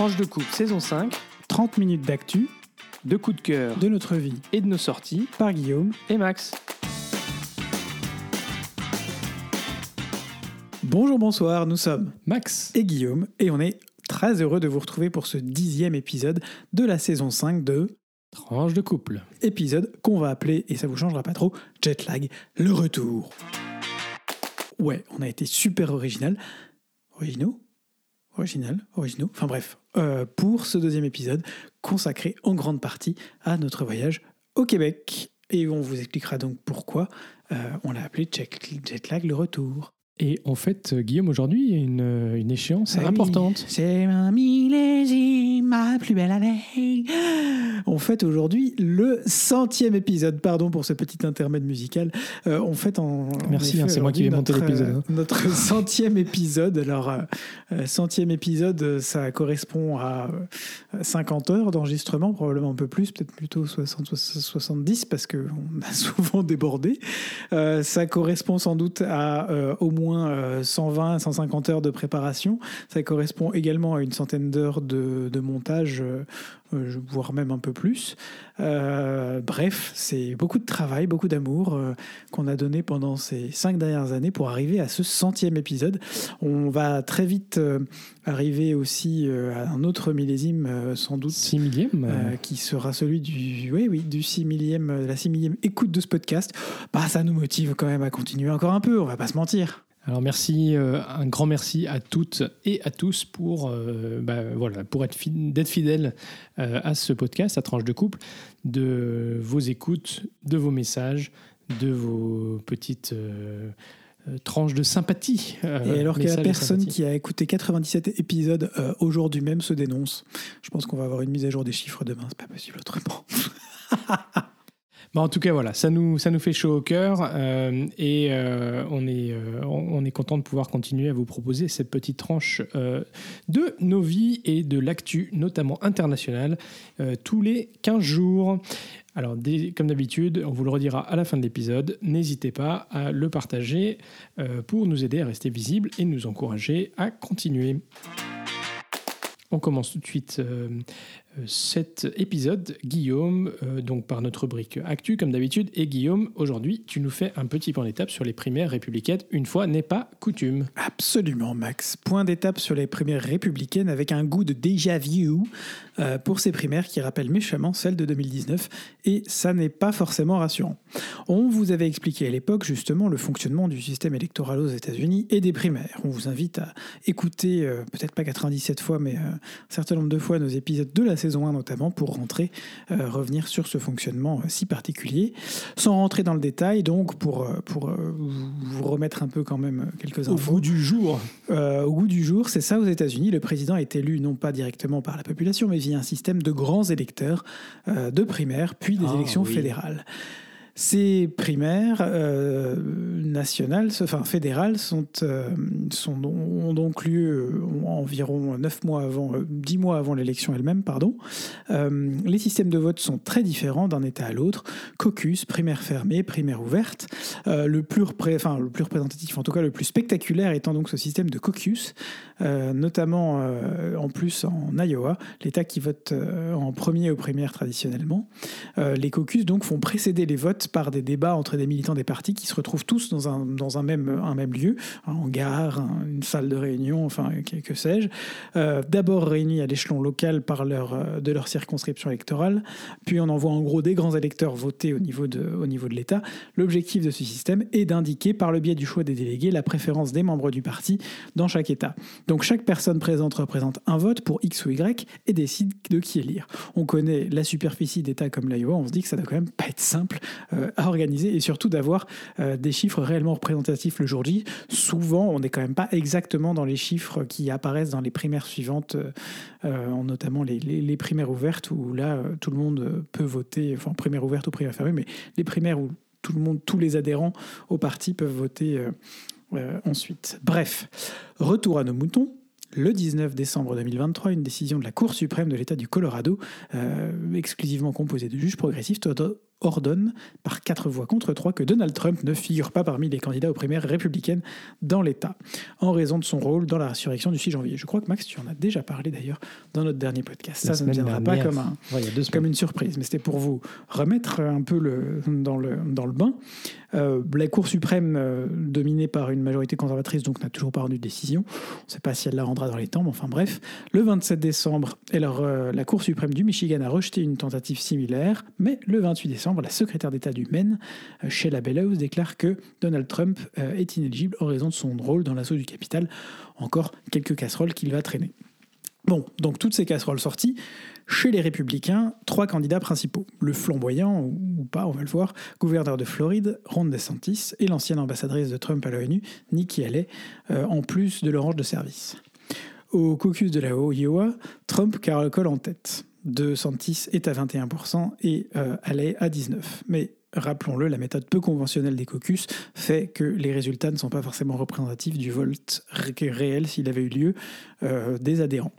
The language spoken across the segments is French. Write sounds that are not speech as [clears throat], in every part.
Tranche de coupe saison 5, 30 minutes d'actu de coups de cœur de notre vie et de nos sorties par Guillaume. et Max. Bonjour, bonsoir, nous sommes Max, et Guillaume et on est très heureux de vous retrouver pour ce dixième épisode de la saison 5 de tranche de couple. épisode qu'on va appeler, et ça vous changera pas trop, Jetlag, le retour. Ouais, on a été super original. Originaux? Original Originaux Enfin bref, euh, pour ce deuxième épisode consacré en grande partie à notre voyage au Québec. Et on vous expliquera donc pourquoi euh, on l'a appelé Jet- Jetlag le retour. Et en fait, euh, Guillaume, aujourd'hui, il y a une, une échéance Ah importante. C'est un millésime, ma plus belle année. On fête aujourd'hui le centième épisode. Pardon pour ce petit intermède musical. Euh, on fête en. Merci, hein, c'est moi qui vais monter notre, l'épisode, hein. Notre [laughs] centième épisode. Alors, euh, euh, centième épisode, ça correspond à euh, 50 heures d'enregistrement, probablement un peu plus, peut-être plutôt 60, 70, parce qu'on a [laughs] souvent débordé. Euh, ça correspond sans doute à euh, au moins euh, 120, 150 heures de préparation. Ça correspond également à une centaine d'heures de, de montage, euh, euh, voire même un peu plus. Euh, bref, c'est beaucoup de travail, beaucoup d'amour qu'on a donné pendant ces cinq dernières années pour arriver à ce centième épisode. On va très vite arriver aussi à un autre millésime, sans doute. Six millième. qui sera celui du, oui, oui, du 6 millième, la 6 millième écoute de ce podcast, bah, ça nous motive quand même à continuer encore un peu, on va pas se mentir. Alors merci, euh, un grand merci à toutes et à tous pour, euh, bah, voilà, pour être fi- d'être fidèles euh, à ce podcast, à Tranche de Couple, de vos écoutes, de vos messages, de vos petites tranches de sympathie. Et alors que la personne qui a écouté 97 épisodes aujourd'hui même se dénonce, je pense qu'on va avoir une mise à jour des chiffres demain, c'est pas possible autrement. [laughs] Bah, en tout cas, voilà, ça nous, ça nous fait chaud au cœur euh, et euh, on, est, euh, on est content de pouvoir continuer à vous proposer cette petite tranche de nos vies et de l'actu, notamment internationale, tous les 15 jours. Alors, comme d'habitude, on vous le redira à la fin de l'épisode, n'hésitez pas à le partager pour nous aider à rester visible et nous encourager à continuer. On commence tout de suite cet épisode, Guillaume, euh, donc par notre rubrique Actu, comme d'habitude. Et Guillaume, aujourd'hui, tu nous fais un petit point d'étape sur les primaires républicaines, une fois n'est pas coutume. Absolument, Max. Point d'étape sur les primaires républicaines avec un goût de déjà vu euh, pour ces primaires qui rappellent méchamment celles de 2019 et ça n'est pas forcément rassurant. On vous avait expliqué à l'époque justement le fonctionnement du système électoral aux États-Unis et des primaires. On vous invite à écouter, euh, peut-être pas 97 fois, mais euh, un certain nombre de fois nos épisodes de la saison 1 notamment pour rentrer, euh, revenir sur ce fonctionnement euh, si particulier. Sans rentrer dans le détail, donc pour, euh, pour vous remettre un peu quand même quelques Au infos. bout du jour. Euh, au goût du jour, c'est ça aux États-Unis. Le président est élu non pas directement par la population, mais via un système de grands électeurs euh, de primaires, puis des Ah, élections oui. fédérales. Ces primaires euh, nationales, enfin fédérales, euh, ont donc lieu euh, environ 9 mois avant, euh, 10 mois avant l'élection elle-même, pardon. Les systèmes de vote sont très différents d'un État à l'autre. Caucus, primaire fermée, primaire ouverte. Le, plus le plus représentatif, en tout cas le plus spectaculaire, étant donc ce système de caucus, notamment en plus en Iowa, l'État qui vote en premier aux primaires traditionnellement. Les caucus donc font précéder les votes par des débats entre des militants des partis qui se retrouvent tous dans un, dans un, même, un même lieu, un hangar, un- une salle de réunion, enfin que, sais-je. Euh, D'abord réunis à l'échelon local par leur, euh, de leur circonscription électorale, puis on envoie en gros des grands électeurs voter au niveau de, de l'État. L'objectif de ce système est d'indiquer par le biais du choix des délégués la préférence des membres du parti dans chaque État. Donc chaque personne présente représente un vote pour X ou Y et décide de qui élire. On connaît la superficie d'États comme l'Iowa, on se dit que ça doit quand même pas être simple à organiser et surtout d'avoir euh, des chiffres réellement représentatifs le jour J. Souvent, on n'est quand même pas exactement dans les chiffres qui apparaissent dans les primaires suivantes, euh, euh, en notamment les, les- primaires ouvertes où là, euh, tout le monde euh, peut voter, enfin primaire ouverte ou primaire fermée, mais les primaires où tout le monde, tous les adhérents au parti peuvent voter euh, euh, ensuite. Bref, retour à nos moutons. Le 19 décembre 2023, une décision de la Cour suprême de l'État du Colorado, euh, exclusivement composée de juges progressistes, ordonne, par quatre voix contre trois, que Donald Trump ne figure pas parmi les candidats aux primaires républicaines dans l'État, en raison de son rôle dans la résurrection du 6 janvier. Je crois que Max, tu en as déjà parlé d'ailleurs dans notre dernier podcast. La ça, ça ne viendra pas comme, un, Ouais, comme une surprise, mais c'était pour vous remettre un peu le, dans, le, dans le bain. Euh, la Cour suprême, euh, dominée par une majorité conservatrice, donc n'a toujours pas rendu de décision. On ne sait pas si elle la rendra dans les temps, mais enfin bref. Le 27 décembre, alors, euh, la Cour suprême du Michigan a rejeté une tentative similaire, mais le 28 décembre, la secrétaire d'État du Maine, euh, Sheila Bellows, déclare que Donald Trump euh, est inéligible en raison de son rôle dans l'assaut du Capitole. Encore quelques casseroles qu'il va traîner. Bon, donc toutes ces casseroles sorties, chez les républicains, trois candidats principaux. Le flamboyant, ou pas, on va le voir, gouverneur de Floride, Ron DeSantis, et l'ancienne ambassadrice de Trump à l'ONU, Nikki Haley, euh, en plus de l'orange de service. Au caucus de la Iowa, Trump caracole en tête. DeSantis est à 21% et euh, Haley à 19%. Mais rappelons-le, la méthode peu conventionnelle des caucus fait que les résultats ne sont pas forcément représentatifs du vote ré- réel, s'il avait eu lieu, euh, des adhérents.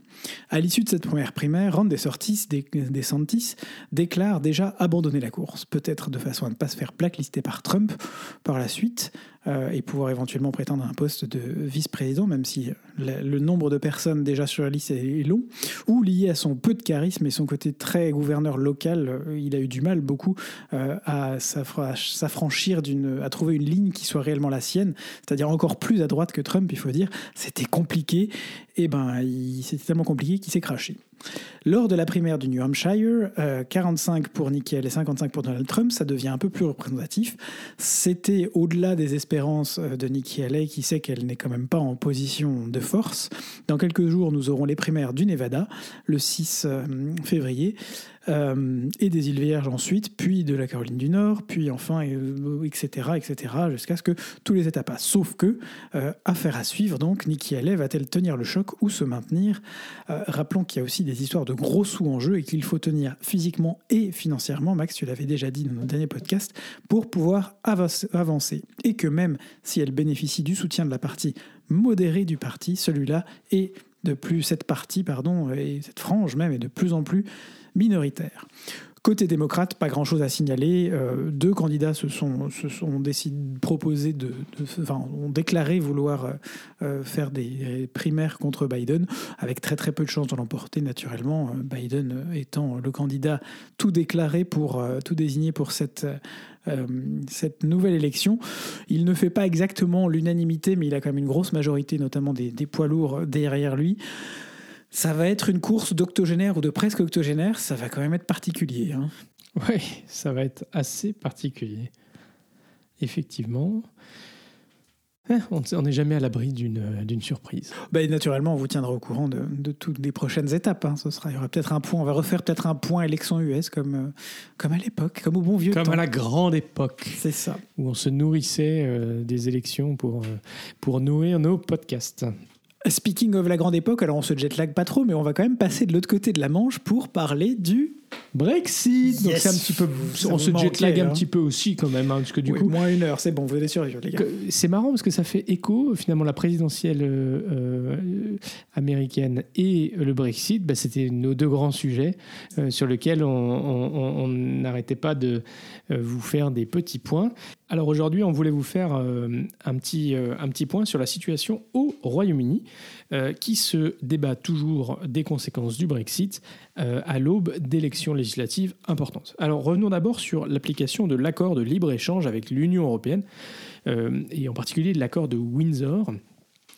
À l'issue de cette première primaire, Ron DeSantis, des- DeSantis déclare déjà abandonner la course, peut-être de façon à ne pas se faire blacklister par Trump par la suite euh, et pouvoir éventuellement prétendre à un poste de vice-président, même si le nombre de personnes déjà sur la liste est long, ou lié à son peu de charisme et son côté très gouverneur local, euh, il a eu du mal beaucoup euh, à s'affra- s'affranchir d'une, à trouver une ligne qui soit réellement la sienne, c'est-à-dire encore plus à droite que Trump, il faut dire. C'était compliqué, et ben il- tellement compliqué qu'il s'est craché. Lors de la primaire du New Hampshire, euh, 45 pour Nikki Haley et 55 pour Donald Trump, ça devient un peu plus représentatif. C'était au-delà des espérances euh, de Nikki Haley, qui sait qu'elle n'est quand même pas en position de force. Dans quelques jours, nous aurons les primaires du Nevada, le 6 euh, février, euh, et des îles Vierges ensuite, puis de la Caroline du Nord, puis enfin, euh, etc., etc., jusqu'à ce que tous les États passent. Sauf que, euh, affaire à suivre, donc, Nikki Haley va-t-elle tenir le choc ou se maintenir? Euh, Rappelons qu'il y a aussi des histoires de gros sous en jeu et qu'il faut tenir physiquement et financièrement, Max, tu l'avais déjà dit dans notre dernier podcast, pour pouvoir avancer. Et que même si elle bénéficie du soutien de la partie modérée du parti, celui-là est de plus, cette partie, pardon, et cette frange même est de plus en plus minoritaire. Côté démocrate, pas grand-chose à signaler. Euh, deux candidats se sont, se sont décidés, de, enfin, ont déclaré vouloir euh, euh, faire des primaires contre Biden, avec très très peu de chances de l'emporter naturellement. Biden étant le candidat tout déclaré pour tout désigné pour cette cette nouvelle élection. Il ne fait pas exactement l'unanimité, mais il a quand même une grosse majorité, notamment des, des poids lourds derrière lui. Ça va être une course d'octogénaire ou de presque octogénaire, ça va quand même être particulier. hein. Oui, ça va être assez particulier. Effectivement. Eh, On n'est jamais à l'abri d'une euh, surprise. Ben, naturellement, on vous tiendra au courant de, de toutes les prochaines étapes. hein. Ce sera, il y aura peut-être un point, on va refaire peut-être un point élection US comme, euh, comme à l'époque, comme au bon vieux Comme temps. à la grande époque C'est ça. où on se nourrissait euh, des élections pour, euh, pour nourrir nos podcasts. Speaking of la grande époque, alors on se jetlag pas trop, mais on va quand même passer de l'autre côté de la Manche pour parler du Brexit Donc c'est un petit peu, on se manquait, jetlag un hein. petit peu aussi quand même, hein, parce que du Oui, coup, moins une heure, c'est bon, vous allez survivre les gars. c'est marrant parce que ça fait écho finalement la présidentielle euh, euh, américaine et le Brexit. bah, C'était nos deux grands sujets euh, sur lesquels on- n'arrêtait pas de euh, vous faire des petits points. Alors aujourd'hui, on voulait vous faire euh, un, petit, euh, un petit point sur la situation au Royaume-Uni, euh, qui se débat toujours des conséquences du Brexit à l'aube d'élections législatives importantes. Alors revenons d'abord sur l'application de l'accord de libre-échange avec l'Union européenne, et en particulier de l'accord de Windsor.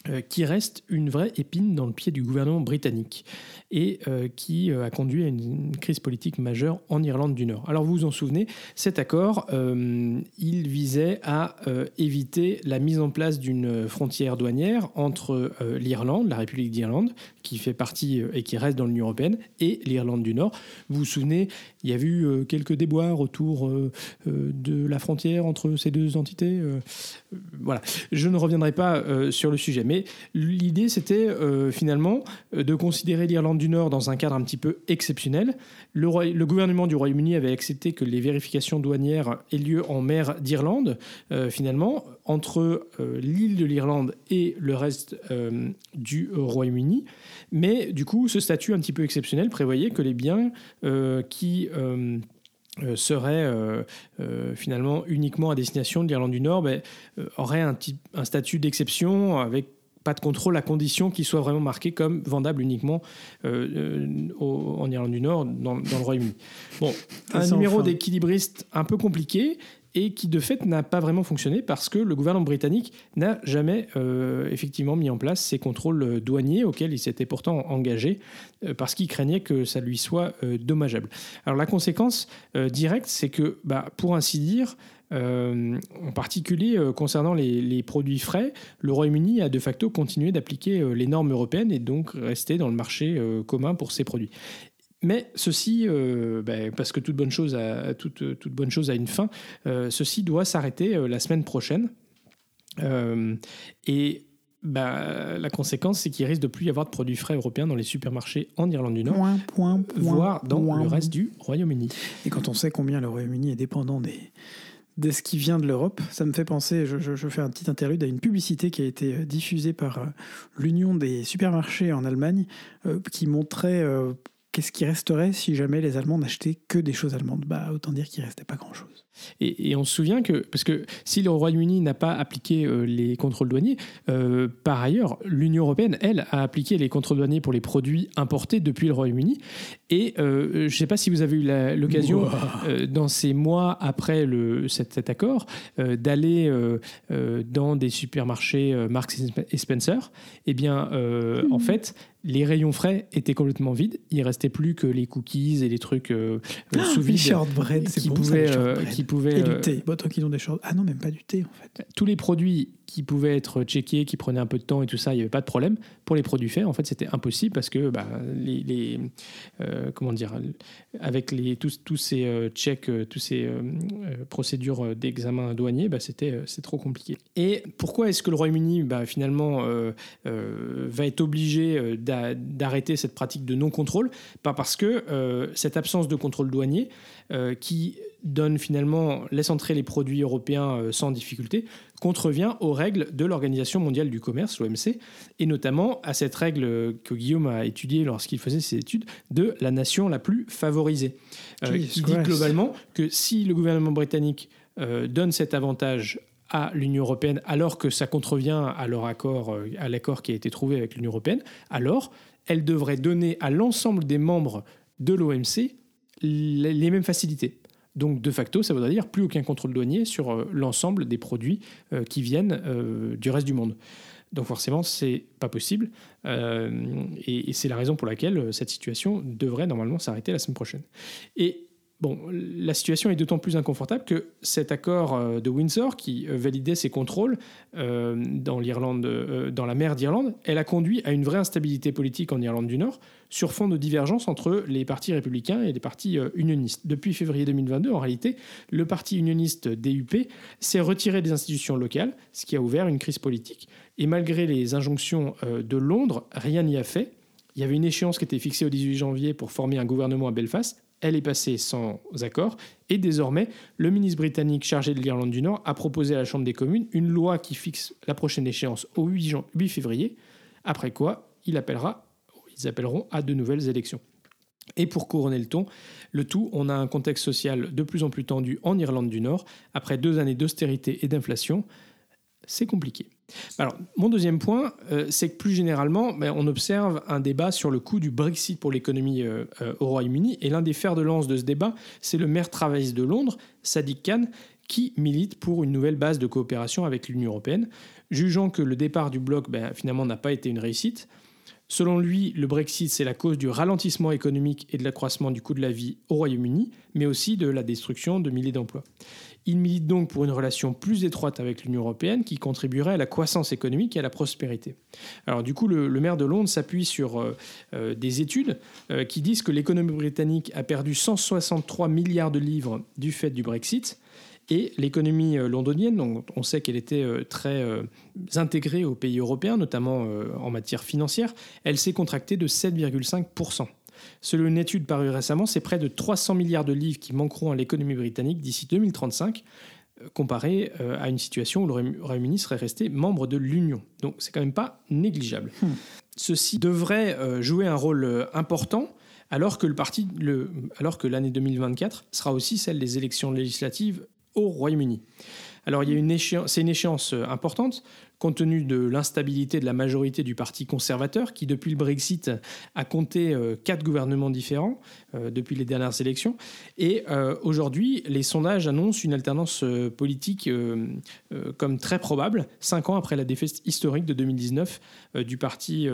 Euh, qui reste une vraie épine dans le pied du gouvernement britannique et euh, qui euh, a conduit à une, crise politique majeure en Irlande du Nord. Alors vous vous en souvenez, cet accord, il visait à éviter la mise en place d'une frontière douanière entre l'Irlande, la République d'Irlande, qui fait partie et qui reste dans l'Union européenne, et l'Irlande du Nord. Vous vous souvenez, il y a eu quelques déboires autour de la frontière entre ces deux entités. Voilà, je ne reviendrai pas euh, sur le sujet, mais l'idée c'était euh, finalement euh, de considérer l'Irlande du Nord dans un cadre un petit peu exceptionnel. Le, le gouvernement du Royaume-Uni avait accepté que les vérifications douanières aient lieu en mer d'Irlande, finalement, entre l'île de l'Irlande et le reste du Royaume-Uni. Mais du coup, ce statut un petit peu exceptionnel prévoyait que les biens euh, euh, serait finalement uniquement à destination de l'Irlande du Nord, ben, aurait un, un statut d'exception avec pas de contrôle à condition qu'il soit vraiment marqué comme vendable uniquement euh, euh, en Irlande du Nord, dans, le Royaume-Uni. Bon, un numéro d'équilibriste un peu compliqué et qui de fait n'a pas vraiment fonctionné parce que le gouvernement britannique n'a jamais euh, effectivement mis en place ces contrôles douaniers auxquels il s'était pourtant engagé parce qu'il craignait que ça lui soit dommageable. Alors la conséquence directe, c'est que, bah, pour ainsi dire, euh, en particulier euh, concernant les, produits frais, le Royaume-Uni a de facto continué d'appliquer euh, les normes européennes et donc resté dans le marché commun pour ces produits. Mais ceci, ben, parce que toute bonne chose a, toute, toute bonne chose a une fin, ceci doit s'arrêter la semaine prochaine. et bah, la conséquence, c'est qu'il risque de plus y avoir de produits frais européens dans les supermarchés en Irlande du Nord, voire dans le reste du Royaume-Uni. Et quand on sait combien le Royaume-Uni est dépendant des, de ce qui vient de l'Europe. Ça me fait penser, je, fais un petit interlude à une publicité qui a été euh, diffusée par euh, l'Union des supermarchés en Allemagne, euh, qui montrait qu'est-ce qui resterait si jamais les Allemands n'achetaient que des choses allemandes? Bah, autant dire qu'il restait pas grand-chose. Et, on se souvient que, parce que si le Royaume-Uni n'a pas appliqué euh, les contrôles douaniers, euh, par ailleurs, l'Union européenne, elle, a appliqué les contrôles douaniers pour les produits importés depuis le Royaume-Uni. Et euh, je ne sais pas si vous avez eu l'occasion, dans ces mois après le, cet, accord, d'aller dans des supermarchés Marks et Spencer. Eh bien, en mhm. fait, les rayons frais étaient complètement vides. Il restait plus que les cookies et les trucs ah, sous vide bon, qui pouvaient. Et du thé. Bon, qu'ils ont des choses. Ah non, même pas du thé en fait. Tous les produits qui pouvaient être checkés, qui prenaient un peu de temps et tout ça, il n'y avait pas de problème. Pour les produits faits, en fait, c'était impossible parce que bah, les, euh, comment dire, avec les, tous, tous ces euh, checks, euh, tous ces procédures d'examen douanier, bah, c'était c'est trop compliqué. Et pourquoi est-ce que le Royaume-Uni, bah, finalement, va être obligé d'arrêter cette pratique de non-contrôle? Pas parce que cette absence de contrôle douanier qui donne finalement, laisse entrer les produits européens euh, sans difficulté, contrevient aux règles de l'Organisation mondiale du commerce, l'OMC, et notamment à cette règle que Guillaume a étudiée lorsqu'il faisait ses études de la nation la plus favorisée, euh, qui dit globalement que si le gouvernement britannique euh, donne cet avantage à l'Union européenne alors que ça contrevient à leur accord, à l'accord qui a été trouvé avec l'Union européenne, alors elle devrait donner à l'ensemble des membres de l'OMC les mêmes facilités. Donc de facto, ça voudrait dire plus aucun contrôle douanier sur euh, l'ensemble des produits euh, qui viennent euh, du reste du monde. Donc forcément, c'est pas possible, et, c'est la raison pour laquelle cette situation devrait normalement s'arrêter la semaine prochaine. Bon, la situation est d'autant plus inconfortable que cet accord de Windsor, qui validait ces contrôles dans l'Irlande, dans la mer d'Irlande, elle a conduit à une vraie instabilité politique en Irlande du Nord, sur fond de divergence entre les partis républicains et les partis euh, unionistes. Depuis février 2022, en réalité, le parti unioniste DUP s'est retiré des institutions locales, ce qui a ouvert une crise politique. Et malgré les injonctions euh, de Londres, rien n'y a fait. Il y avait une échéance qui était fixée au 18 janvier pour former un gouvernement à Belfast. Elle est passée sans accord. Et désormais, le ministre britannique chargé de l'Irlande du Nord a proposé à la Chambre des communes une loi qui fixe la prochaine échéance au 8, 8 février. Après quoi, ils appelleront à de nouvelles élections. Et pour couronner le ton, le tout, on a un contexte social de plus en plus tendu en Irlande du Nord. Après deux années d'austérité et d'inflation, c'est compliqué. Alors, mon deuxième point, euh, c'est que plus généralement, ben, on observe un débat sur le coût du Brexit pour l'économie euh, euh, au Royaume-Uni. Et l'un des fers de lance de ce débat, c'est le maire travailliste de Londres, Sadiq Khan, qui milite pour une nouvelle base de coopération avec l'Union européenne, jugeant que le départ du bloc, ben, finalement, n'a pas été une réussite. Selon lui, le Brexit, c'est la cause du ralentissement économique et de l'accroissement du coût de la vie au Royaume-Uni, mais aussi de la destruction de milliers d'emplois. Il milite donc pour une relation plus étroite avec l'Union européenne qui contribuerait à la croissance économique et à la prospérité. Alors du coup, le, maire de Londres s'appuie sur euh, euh, des études euh, qui disent que l'économie britannique a perdu 163 milliards de livres du fait du Brexit, et l'économie londonienne, donc on sait qu'elle était très intégrée aux pays européens, notamment en matière financière, elle s'est contractée de 7,5%. Selon une étude parue récemment, c'est près de 300 milliards de livres qui manqueront à l'économie britannique d'ici 2035, comparé à une situation où le Royaume-Uni serait resté membre de l'Union. Donc c'est quand même pas négligeable. Hmm. Ceci devrait jouer un rôle important alors que le parti, le, alors que l'année 2024 sera aussi celle des élections législatives au Royaume-Uni. Alors, il y a une échéance, c'est une échéance euh, importante, compte tenu de l'instabilité de la majorité du Parti conservateur, qui depuis le Brexit a compté euh, quatre gouvernements différents euh, depuis les dernières élections. Et aujourd'hui, les sondages annoncent une alternance politique comme très probable, cinq ans après la défaite historique de 2019 du Parti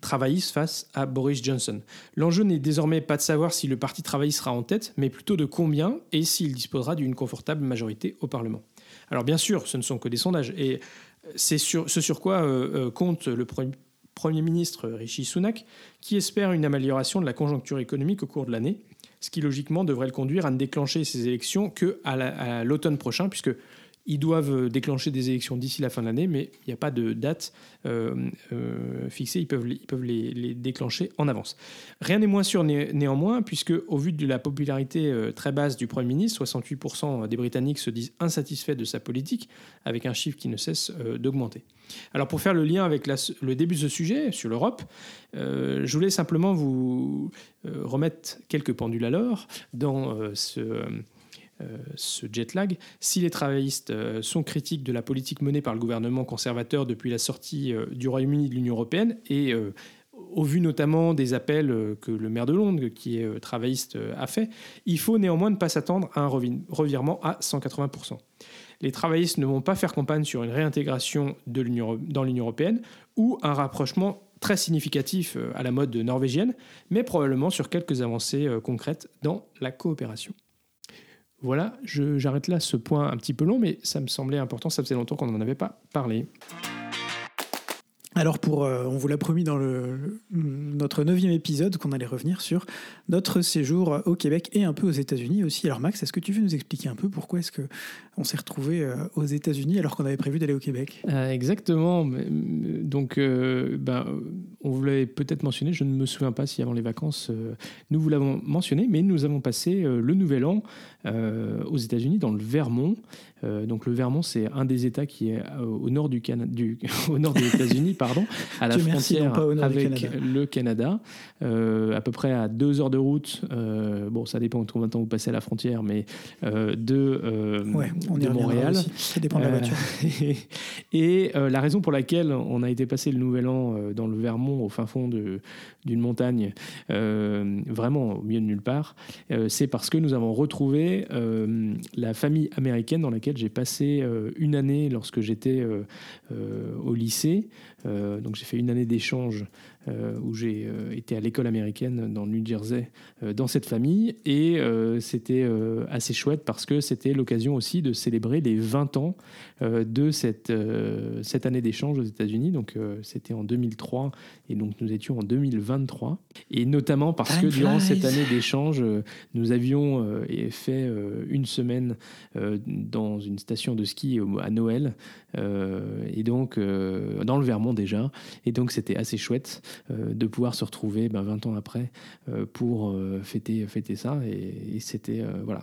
travailliste face à Boris Johnson. L'enjeu n'est désormais pas de savoir si le Parti travailliste sera en tête, mais plutôt de combien et s'il disposera d'une confortable majorité au Parlement. Alors bien sûr, ce ne sont que des sondages, et c'est sur, ce sur quoi euh, euh, compte le Premier ministre Rishi Sunak, qui espère une amélioration de la conjoncture économique au cours de l'année, ce qui logiquement devrait le conduire à ne déclencher ces élections qu'à l'automne prochain, puisque ils doivent euh, déclencher des élections d'ici la fin de l'année, mais il n'y a pas de date euh, euh, fixée. Ils peuvent, les, déclencher en avance. Rien n'est moins sûr néanmoins, puisque au vu de la popularité très basse du Premier ministre, 68% des Britanniques se disent insatisfaits de sa politique, avec un chiffre qui ne cesse d'augmenter. Alors pour faire le lien avec le début de ce sujet sur l'Europe, je voulais simplement vous remettre quelques pendules à l'heure dans ce ce jet lag. Si les travaillistes euh, sont critiques de la politique menée par le gouvernement conservateur depuis la sortie euh, du Royaume-Uni de l'Union européenne et au vu notamment des appels que le maire de Londres, qui est travailliste, a fait, il faut néanmoins ne pas s'attendre à un revirement à 180%. Les travaillistes ne vont pas faire campagne sur une réintégration de dans l'Union européenne ou un rapprochement très significatif à la mode norvégienne, mais probablement sur quelques avancées concrètes dans la coopération. Voilà, j'arrête là ce point un petit peu long, mais ça me semblait important, ça faisait longtemps qu'on n'en avait pas parlé. Alors pour, euh, on vous l'a promis dans notre neuvième épisode qu'on allait revenir sur notre séjour au Québec et un peu aux États-Unis aussi. Alors Max, est-ce que tu veux nous expliquer un peu pourquoi est-ce que on s'est retrouvé euh, aux États-Unis alors qu'on avait prévu d'aller au Québec? Euh, Exactement. Donc, ben, on vous l'avait peut-être mentionné. Je ne me souviens pas si avant les vacances nous vous l'avons mentionné, mais nous avons passé le Nouvel An aux États-Unis dans le Vermont. Donc le Vermont, c'est un des États qui est au nord du, du [laughs] au nord des États-Unis pardon, à la frontière avec le Canada, euh, à peu près à deux heures de route. Euh, bon, ça dépend de combien de temps vous passez à la frontière, mais euh, de, de Montréal. Ça dépend de la voiture. [laughs] et, la raison pour laquelle on a été passer le Nouvel An dans le Vermont, au fin fond d'une montagne, vraiment au milieu de nulle part, c'est parce que nous avons retrouvé la famille américaine dans laquelle j'ai passé une année lorsque j'étais au lycée. Euh, donc j'ai fait une année d'échange euh, où j'ai euh, été à l'école américaine dans le New Jersey dans cette famille et c'était assez chouette parce que c'était l'occasion aussi de célébrer les 20 ans de cette, cette année d'échange aux États-Unis. Donc c'était en 2003 et donc nous étions en 2023 et notamment parce que durant cette année d'échange nous avions fait une semaine dans une station de ski à Noël et donc dans le Vermont déjà. Et donc c'était assez chouette euh, de pouvoir se retrouver ben, 20 ans après euh, pour euh, fêter, fêter ça. Et, c'était voilà,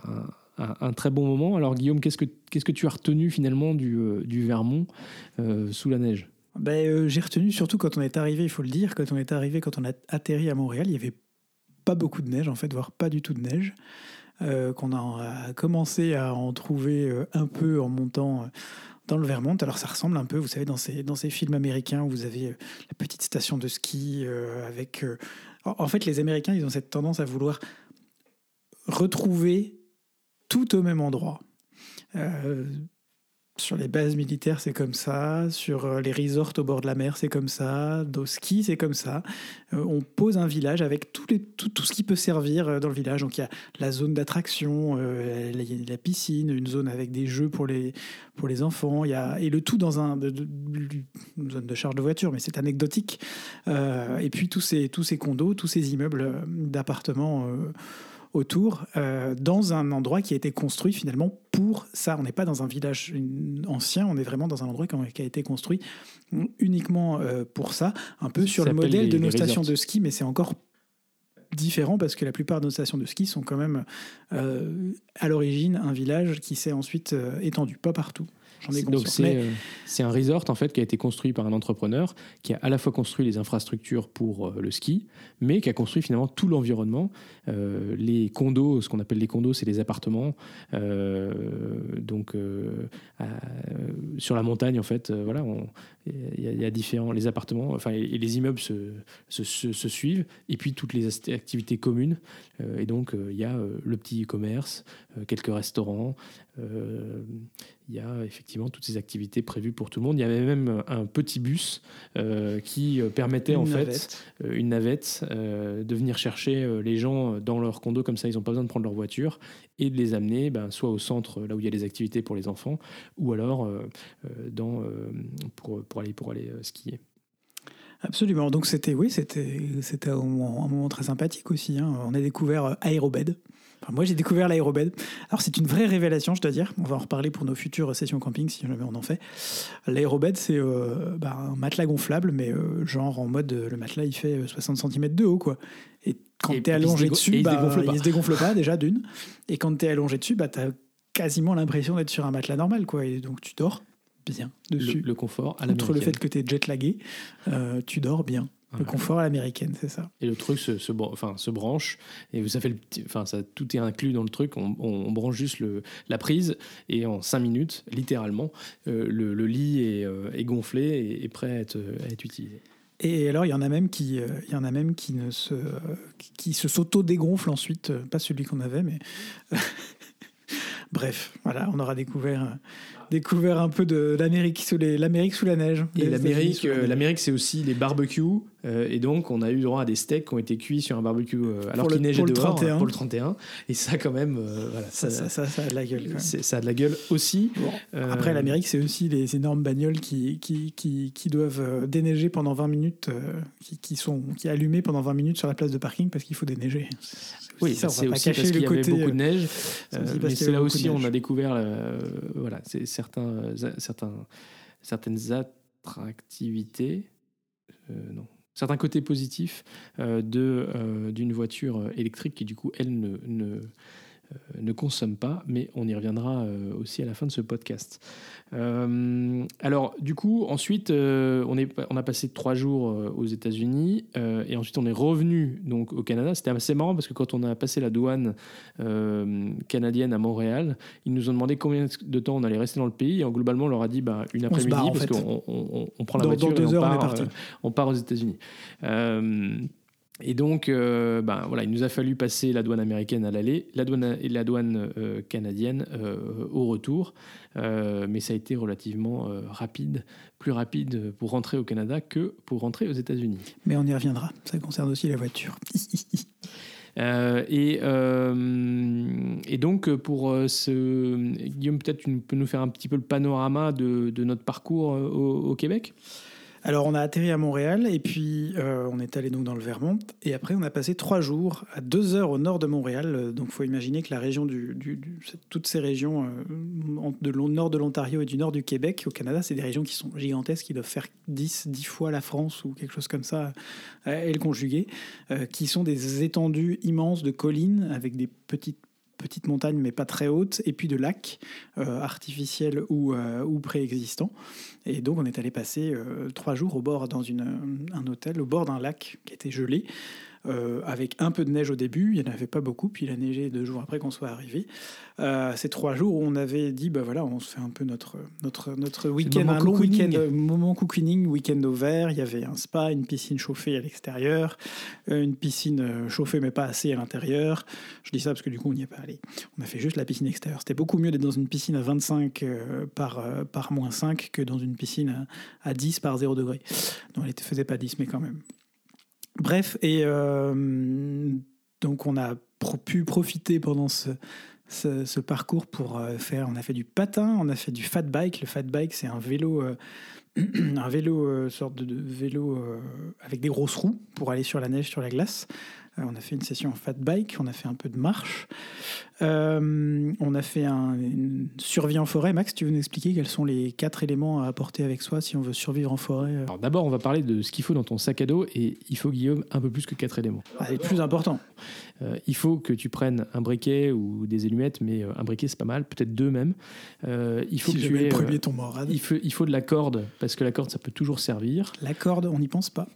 un, très bon moment. Alors Guillaume, qu'est-ce que, que tu as retenu finalement du, du Vermont sous la neige? Ben, J'ai retenu surtout quand on est arrivé, il faut le dire, quand on est arrivé, quand on a atterri à Montréal, il n'y avait pas beaucoup de neige en fait, voire pas du tout de neige. qu'on a commencé à en trouver un peu en montant dans le Vermont. Alors ça ressemble un peu, vous savez, dans ces, dans ces films américains où vous avez euh, la petite station de ski euh, avec... Euh, en fait, les Américains, ils ont cette tendance à vouloir retrouver tout au même endroit. Sur les bases militaires, c'est comme ça. Sur euh, les resorts au bord de la mer, c'est comme ça. Au ski, c'est comme ça. Euh, on pose un village avec tout, ce qui peut servir euh, dans le village. Donc il y a la zone d'attraction, la, piscine, une zone avec des jeux pour les, enfants. Y a, et le tout dans un, une zone de charge de voiture, mais c'est anecdotique. et puis tous ces condos, tous ces immeubles d'appartements autour, euh, dans un endroit qui a été construit finalement pour ça. On n'est pas dans un village ancien, on est vraiment dans un endroit qui a été construit uniquement euh, pour ça, un peu sur le modèle de nos stations de ski, mais c'est encore différent parce que la plupart de nos stations de ski sont quand même euh, à l'origine un village qui s'est ensuite étendu, pas partout. J'en ai Donc c'est Mais- euh, un resort en fait qui a été construit par un entrepreneur qui a à la fois construit les infrastructures pour euh, le ski, mais qui a construit finalement tout l'environnement, Euh, les condos, ce qu'on appelle les condos, c'est les appartements. donc à- sur la montagne en fait, voilà, il y, a- il y a différents les appartements, enfin et, et les immeubles se, se, se- se suivent, et puis toutes les activités communes. Et donc il y a le petit commerce, quelques restaurants. euh, il y a effectivement toutes ces activités prévues pour tout le monde. Il y avait même un petit bus euh, qui euh, permettait Une en fait navette. euh, une navette euh, de venir chercher euh, les gens dans leur condo comme ça ils n'ont pas besoin de prendre leur voiture et de les amener ben, soit au centre là où il y a des activités pour les enfants ou alors euh, euh, dans, euh, pour, pour aller, pour aller euh, skier. Absolument. Donc c'était oui, c'était c'était un moment, très sympathique aussi. hein. On a découvert euh, Aérobed. Enfin, moi j'ai découvert l'aérobed. Alors c'est une vraie révélation, je dois dire. On va en reparler pour nos futures sessions camping si jamais on en fait. L'aérobed c'est euh, bah, un matelas gonflable, mais euh, genre en mode euh, le matelas il fait euh, 60 cm de haut quoi. Et quand t'es allongé dessus, il se bah, il se dégonfle pas [laughs] déjà d'une. Et quand t'es allongé dessus, bah t'as quasiment l'impression d'être sur un matelas normal quoi. Et donc tu dors bien Le, dessus. le confort à Outre le l'américaine. fait que tu es jet lagué, euh, tu dors bien. Le confort à l'américaine, c'est ça. Et le truc se, se, enfin, se branche et le petit, enfin ça tout est inclus dans le truc. On, on- on branche juste le, la prise et en 5 minutes, littéralement, euh, le, le lit est, euh, est gonflé et est prêt à être, à être utilisé. Et alors, il y en a même qui, euh, il y en a même qui ne se, qui- se s'auto-dégonflent ensuite. Pas celui qu'on avait, mais [laughs] bref, voilà, on aura découvert, découvert un peu de l'Amérique sous les, l'Amérique sous la neige. Et l'Amérique, euh, l'Amérique, c'est aussi les barbecues. Euh, et donc, on a eu droit à des steaks qui ont été cuits sur un barbecue euh, alors qu'il neigeait pour le dehors 31. pour le 31. Et ça, quand même, euh, voilà, ça, ça, ça, ça a de la gueule. ça a de la gueule aussi. Bon. Après, l'Amérique, c'est aussi les énormes bagnoles qui, qui, qui, qui doivent déneiger pendant 20 minutes, qui, qui sont qui allumées pendant 20 minutes sur la place de parking parce qu'il faut déneiger. Oui, ça, c'est aussi parce qu'il le y avait côté, beaucoup de neige. mais c'est là aussi on a découvert voilà, certains, certains, certaines attractivités, euh, non, certains côtés positifs euh, euh, d'une voiture euh, électrique qui du coup elle ne, ne, ne consomme pas, mais on y reviendra euh, aussi à la fin de ce podcast. Euh, alors, du coup, ensuite, euh, on, est, on a passé trois jours euh, aux États-Unis euh, et ensuite on est revenu donc au Canada. C'était assez marrant parce que quand on a passé la douane euh, canadienne à Montréal, ils nous ont demandé combien de temps on allait rester dans le pays. Et globalement, on leur a dit bah, une après-midi parce qu'on on, on- on prend la Dans- voiture dans deux et on heures, on est part, parti. euh, on part aux États-Unis. Euh, et donc, euh, ben, voilà, il nous a fallu passer la douane américaine à l'aller, la douane, et la douane euh, canadienne euh, au retour. Mais ça a été relativement rapide, plus rapide pour rentrer au Canada que pour rentrer aux États-Unis. Mais on y reviendra. Ça concerne aussi la voiture. [laughs] Euh, et, euh, et donc, pour ce. Guillaume, peut-être tu peux nous faire un petit peu le panorama de, de notre parcours au, au Québec? Alors, on a atterri à Montréal et puis euh, on est allé donc dans le Vermont. Et après, on a passé trois jours à deux heures au nord de Montréal. Euh, Donc, faut imaginer que la région du, toutes ces régions euh, de nord de l'Ontario et du nord du Québec au Canada, c'est des régions qui sont gigantesques, qui doivent faire 10, 10 fois la France ou quelque chose comme ça, et le conjugué, euh, qui sont des étendues immenses de collines avec des petites petites montagnes mais pas très hautes et puis de lacs euh, artificiels ou, euh, ou préexistants. Et donc, on est allé passer euh, trois jours au bord, dans une, un hôtel, au bord d'un lac qui était gelé, euh, avec un peu de neige au début. Il n'y en avait pas beaucoup, puis il a neigé deux jours après qu'on soit arrivé. Euh, ces trois jours où on avait dit, bah voilà, on se fait un peu notre, notre, notre week-end, un long week-end, moment cocooning, week-end au vert. Il y avait un spa, une piscine chauffée à l'extérieur, euh, une piscine chauffée mais pas assez à l'intérieur. Je dis ça parce que du coup, on n'y est pas allé. On a fait juste la piscine extérieure. C'était beaucoup mieux d'être dans une piscine à 25 euh, par, par moins 5 que dans une piscine à, à 10 par 0 degré. Non, elle ne faisait pas 10, mais quand même. Bref, et euh, donc on a pu profiter pendant ce, parcours pour euh, faire. On a fait du patin, on a fait du fat bike. Le fat bike, c'est un vélo. euh, [clears throat] un vélo, sorte de, vélo avec des grosses roues pour aller sur la neige, sur la glace. Euh, on a fait une session en fat bike, on a fait un peu de marche. Euh, on a fait un, une survie en forêt. Max, tu veux nous expliquer quels sont les quatre éléments à apporter avec soi si on veut survivre en forêt euh Alors d'abord, on va parler de ce qu'il faut dans ton sac à dos et il faut, Guillaume, un peu plus que quatre éléments. ah, Les plus importants. Euh, il faut que tu prennes un briquet ou des allumettes, mais un briquet c'est pas mal, peut-être deux même. Euh, il faut Si que tu aies, le premier tombe en rade. il faut, il faut de la corde parce que la corde ça peut toujours servir. La corde, on n'y pense pas.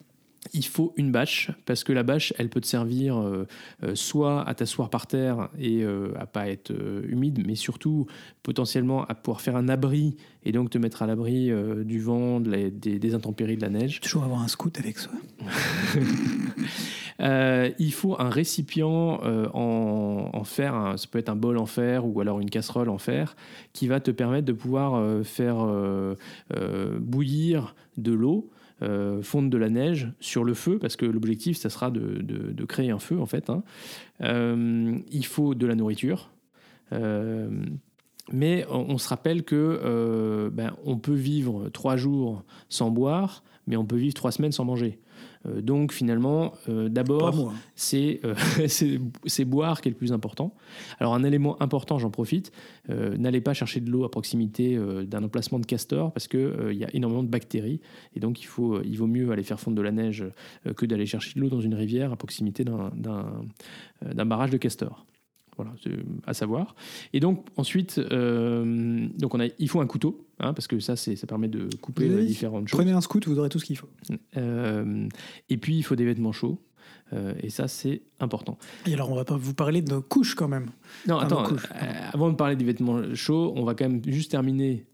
Il faut une bâche parce que la bâche elle peut te servir euh, euh, soit à t'asseoir par terre et euh, à pas être euh, humide, mais surtout potentiellement à pouvoir faire un abri et donc te mettre à l'abri du vent, de la- des, des intempéries, de la neige. Toujours avoir un scout avec soi. [laughs] Il faut un récipient en, en fer, ça peut être un bol en fer ou alors une casserole en fer, qui va te permettre de pouvoir faire bouillir de l'eau, euh, fondre de la neige sur le feu, parce que l'objectif, ça sera de, de- de créer un feu en fait. hein. Euh, il faut de la nourriture. Euh, mais on, on se rappelle que euh, ben, on peut vivre trois jours sans boire, mais on peut vivre trois semaines sans manger. Euh, donc finalement, euh, d'abord, c'est euh, [laughs] c'est- boire qui est le plus important. Alors un élément important, j'en profite, n'allez pas chercher de l'eau à proximité d'un emplacement de castor parce qu'il y a énormément de bactéries et donc il, faut, il vaut mieux aller faire fondre de la neige que d'aller chercher de l'eau dans une rivière à proximité d'un barrage de castor. Voilà, c'est à savoir. Et donc ensuite, euh, donc on a, il faut un couteau, hein, parce que ça, c'est- ça permet de couper Oui, euh, oui. différentes choses. Prenez un scout, vous aurez tout ce qu'il faut. Euh, et puis il faut des vêtements chauds. Euh, et ça, c'est important. Et alors, on va pas vous parler de nos couches quand même. Non, attends, couches, avant de parler des vêtements chauds, on va quand même juste terminer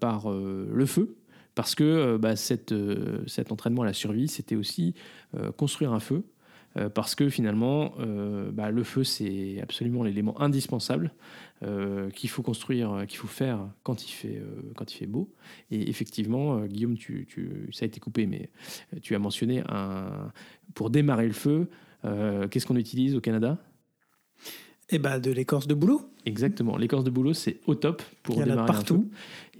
par le feu. Parce que bah, cette, euh, cet entraînement à la survie, c'était aussi euh, construire un feu. Euh, parce que finalement, euh, bah, le feu, c'est absolument l'élément indispensable euh, qu'il faut construire, qu'il faut faire quand il fait, beau. Et effectivement, Guillaume, ça a été coupé, mais tu as mentionné pour démarrer le feu, qu'est-ce qu'on utilise au Canada? Et bah, de l'écorce de boulot. Exactement. L'écorce de boulot, c'est au top pour Il y en a démarrer partout.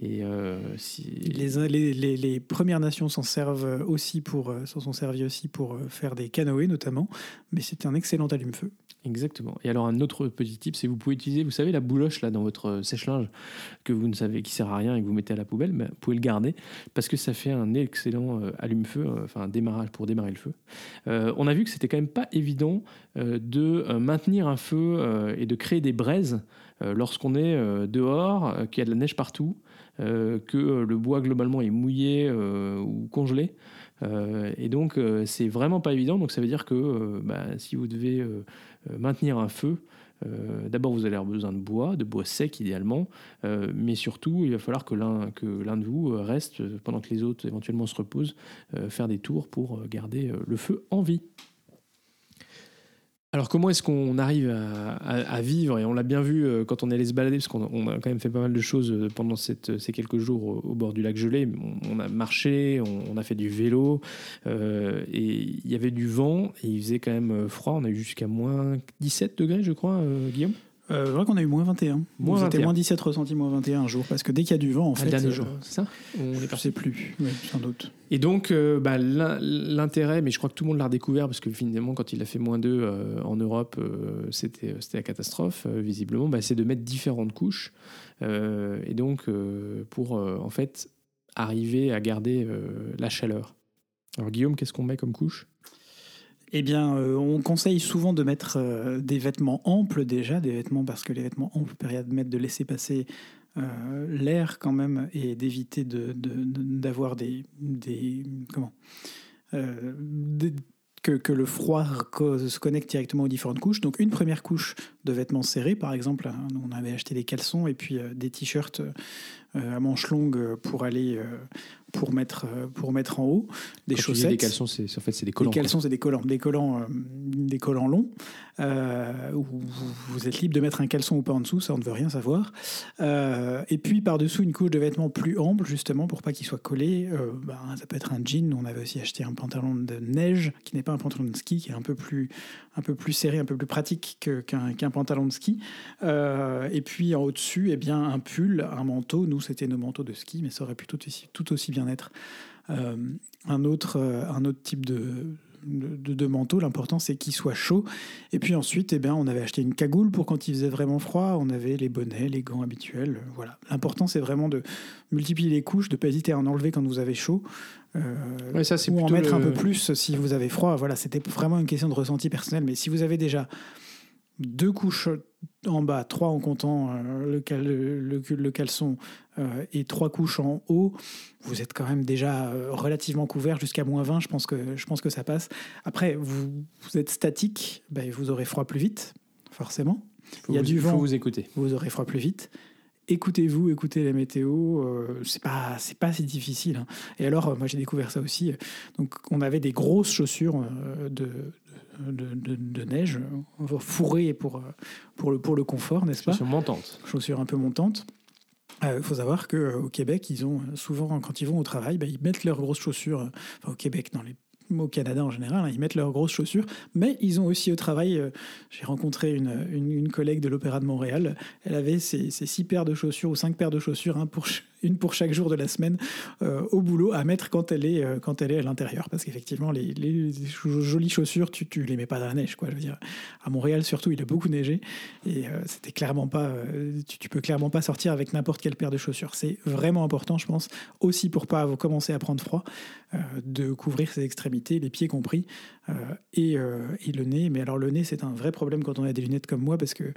Et euh, si... Les, les, les- les Premières Nations s'en servent aussi pour, euh, s'en sont servies aussi pour euh, faire des canoës notamment, mais c'est un excellent allume-feu. Exactement. Et alors un autre petit tip, c'est que vous pouvez utiliser, vous savez, la bouloche là dans votre sèche-linge que vous ne savez qui sert à rien et que vous mettez à la poubelle, ben, vous pouvez le garder parce que ça fait un excellent allume-feu, enfin un démarrage pour démarrer le feu. Euh, on a vu que c'était quand même pas évident de maintenir un feu et de créer des braises lorsqu'on est euh, dehors, euh, qu'il y a de la neige partout, euh, que euh, le bois globalement est mouillé euh, ou congelé. Euh, et donc euh, c'est vraiment pas évident. Donc ça veut dire que euh, bah, si vous devez euh, euh, maintenir un feu, euh, d'abord vous allez avoir besoin de bois, de bois sec idéalement, euh, mais surtout il va falloir que l'un que l'un de vous euh, reste euh, pendant que les autres éventuellement se reposent, euh, faire des tours pour euh, garder euh, le feu en vie. Alors comment est-ce qu'on arrive à, vivre? Et on l'a bien vu euh, quand on est allé se balader, parce qu'on on a quand même fait pas mal de choses euh, pendant cette- ces quelques jours au, bord du lac gelé. On, a marché, on, a fait du vélo, euh, et il y avait du vent, et il faisait quand même euh, froid. On a eu jusqu'à moins 17 degrés, je crois, euh, Guillaume? Euh, vrai qu'on a eu moins 21. Moins C'était 21. moins 17 ressenti, moins 21 un jour, parce que dès qu'il y a du vent, en Un fait. dernier euh, jour, c'est ça On Je parti. sais plus, sans doute. Et donc, euh, bah, l'in- l'intérêt, mais je crois que tout le monde l'a redécouvert, parce que finalement, quand il a fait moins 2 en Europe, euh, c'était la catastrophe, euh, visiblement, bah, c'est de mettre différentes couches. Euh, et donc, euh, pour euh, en fait arriver à garder euh, la chaleur. Alors, Guillaume, qu'est-ce qu'on met comme couche? Eh bien, euh, on conseille souvent de mettre euh, des vêtements amples déjà, des vêtements parce que les vêtements amples permettent de laisser passer euh, l'air quand même et d'éviter d'avoir des, comment que, le froid se connecte directement aux différentes couches. Donc une première couche de vêtements serrés, par exemple, hein, on avait acheté des caleçons et puis des t-shirts à manches longues pour aller pour mettre euh, pour mettre en haut, des Quand chaussettes. Des caleçons, c'est en fait c'est des collants. quoi. caleçons, c'est des collants, des collants, euh, des collants longs. euh, où vous, êtes libre de mettre un caleçon ou pas en dessous, ça on ne veut rien savoir. Euh, et puis par-dessous une couche de vêtements plus ample, justement pour pas qu'il soit collé. Ben, ça peut être un jean. On avait aussi acheté un pantalon de neige qui n'est pas un pantalon de ski, qui est un peu plus, un peu plus serré, un peu plus pratique que- qu'un qu'un pantalon de ski. Et puis en au-dessus, eh bien un pull, un manteau. Nous c'était nos manteaux de ski, mais ça aurait pu tout aussi, tout aussi bien être euh, un autre, euh, un autre type de de, de manteaux. L'important, c'est qu'il soit chaud. Et puis ensuite, eh bien, on avait acheté une cagoule pour quand il faisait vraiment froid. On avait les bonnets, les gants habituels. Voilà. L'important, c'est vraiment de multiplier les couches, de ne pas hésiter à en enlever quand vous avez chaud. Ouais, ça, c'est ou en mettre un peu plus si vous avez froid. Voilà, c'était vraiment une question de ressenti personnel. Mais si vous avez déjà deux couches en bas, trois en comptant euh, le, cal- le, le caleçon euh, et trois couches en haut, vous êtes quand même déjà euh, relativement couvert jusqu'à moins 20. Je pense que, je pense que ça passe. Après, vous, vous êtes statique, ben, vous aurez froid plus vite, forcément. Faut il y a vous- du faut vent. vous écouter. Vous aurez froid plus vite. Écoutez-vous, écoutez la météo, euh, c'est pas c'est pas si difficile. hein. Et alors, euh, moi j'ai découvert ça aussi. Donc, on avait des grosses chaussures euh, de, de, de- de neige fourrées pour pour le pour le confort, n'est-ce pas? Sur montante. Chaussures un peu montantes. Il faut savoir qu'au Québec, ils ont euh, souvent, quand ils vont au travail, ben, ils mettent leurs grosses chaussures, euh, au Québec, dans au Canada en général, hein, ils mettent leurs grosses chaussures, mais ils ont aussi au travail, euh, j'ai rencontré une, une, collègue de l'Opéra de Montréal, elle avait ses, ses six paires de chaussures ou cinq paires de chaussures, pour, pour chaque jour de la semaine, euh, au boulot, à mettre quand elle est, euh, à l'intérieur, parce qu'effectivement, les, jolies chaussures, tu, tu les mets pas dans la neige, quoi, je veux. À Montréal, surtout, il a beaucoup neigé, et euh, c'était clairement pas, tu, tu peux clairement pas sortir avec n'importe quelle paire de chaussures. C'est vraiment important, je pense, aussi pour pas commencer à prendre froid, de couvrir ses extrémités, les pieds compris, et, et le nez. Mais alors le nez, c'est un vrai problème quand on a des lunettes comme moi, parce que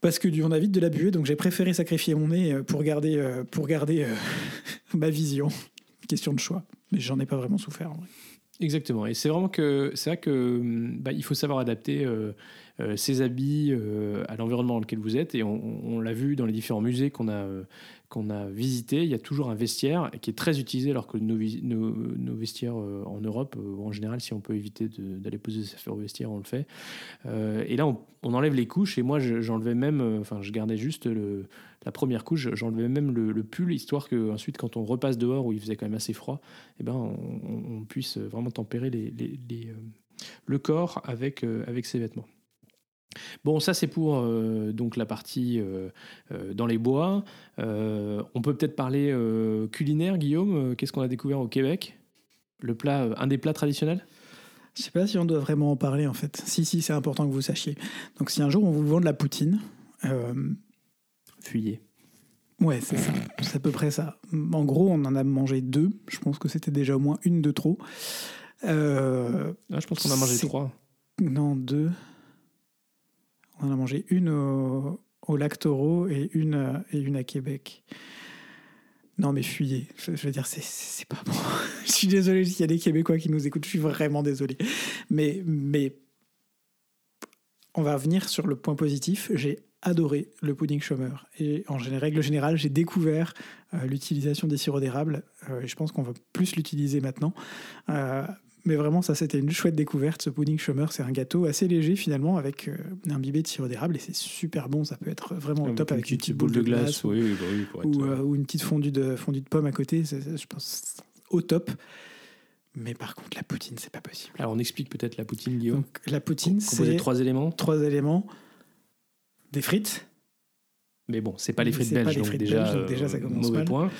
parce que on a vite de la buée, donc j'ai préféré sacrifier mon nez euh, pour garder, euh, pour garder euh, [laughs] ma vision. Question de choix, mais j'en ai pas vraiment souffert. Exactement. Et c'est vraiment que c'est vrai que hum, bah, il faut savoir adapter ses habits à l'environnement dans lequel vous êtes. Et on, l'a vu dans les différents musées qu'on a qu'on a visités. Il y a toujours un vestiaire qui est très utilisé, alors que nos, vestiaires euh, en Europe, euh, en général, si on peut éviter d'aller poser ses affaires au vestiaire, on le fait. Euh, et là, on, enlève les couches. Et moi, je- j'enlevais même, enfin, je gardais juste la première couche. J'enlevais même le, pull, histoire que ensuite, quand on repasse dehors où il faisait quand même assez froid, eh ben, on, puisse vraiment tempérer le corps avec, avec ses vêtements. Bon, ça c'est pour euh, donc la partie euh, euh, dans les bois. On peut peut-être parler culinaire, Guillaume. Qu'est-ce qu'on a découvert au Québec? Le plat, un des plats traditionnels? Je sais pas si on doit vraiment en parler en fait. Si, si, c'est important que vous sachiez. Donc si un jour on vous vend de la poutine, Fuyez. Ouais, c'est ça. C'est à peu près ça. En gros, on en a mangé deux. Je pense que c'était déjà au moins une de trop. Ah, je pense qu'on a mangé trois. non, deux. On a mangé une au, au lac et une, et une à Québec. Non, mais fuyez. Je, veux dire, c'est- pas bon. [laughs] je suis désolé s'il y a des Québécois qui nous écoutent. Je suis vraiment désolé. Mais, mais on va revenir sur le point positif. J'ai adoré le pudding chômeur. Et en règle générale, j'ai découvert euh, l'utilisation des sirops d'érable. Euh, je pense qu'on va plus l'utiliser maintenant. Euh, mais vraiment, ça, c'était une chouette découverte. Ce pudding chômeur, c'est un gâteau assez léger finalement, avec euh, imbibé de sirop d'érable. Et c'est super bon. Ça peut être vraiment au top avec une petite boule de glace, ou, oui, oui, oui, pour être, ou, euh, euh, ou une petite fondue de, fondue de pomme à côté. Je pense au top. Mais par contre, la poutine, c'est pas possible. Alors on explique peut-être la poutine, Guillaume. Donc, la poutine, c'est trois éléments. trois éléments des frites, Mais bon, c'est pas les frites c'est pas belges, les donc frites déjà, belges, donc déjà, euh, ça commence mauvais mal. point.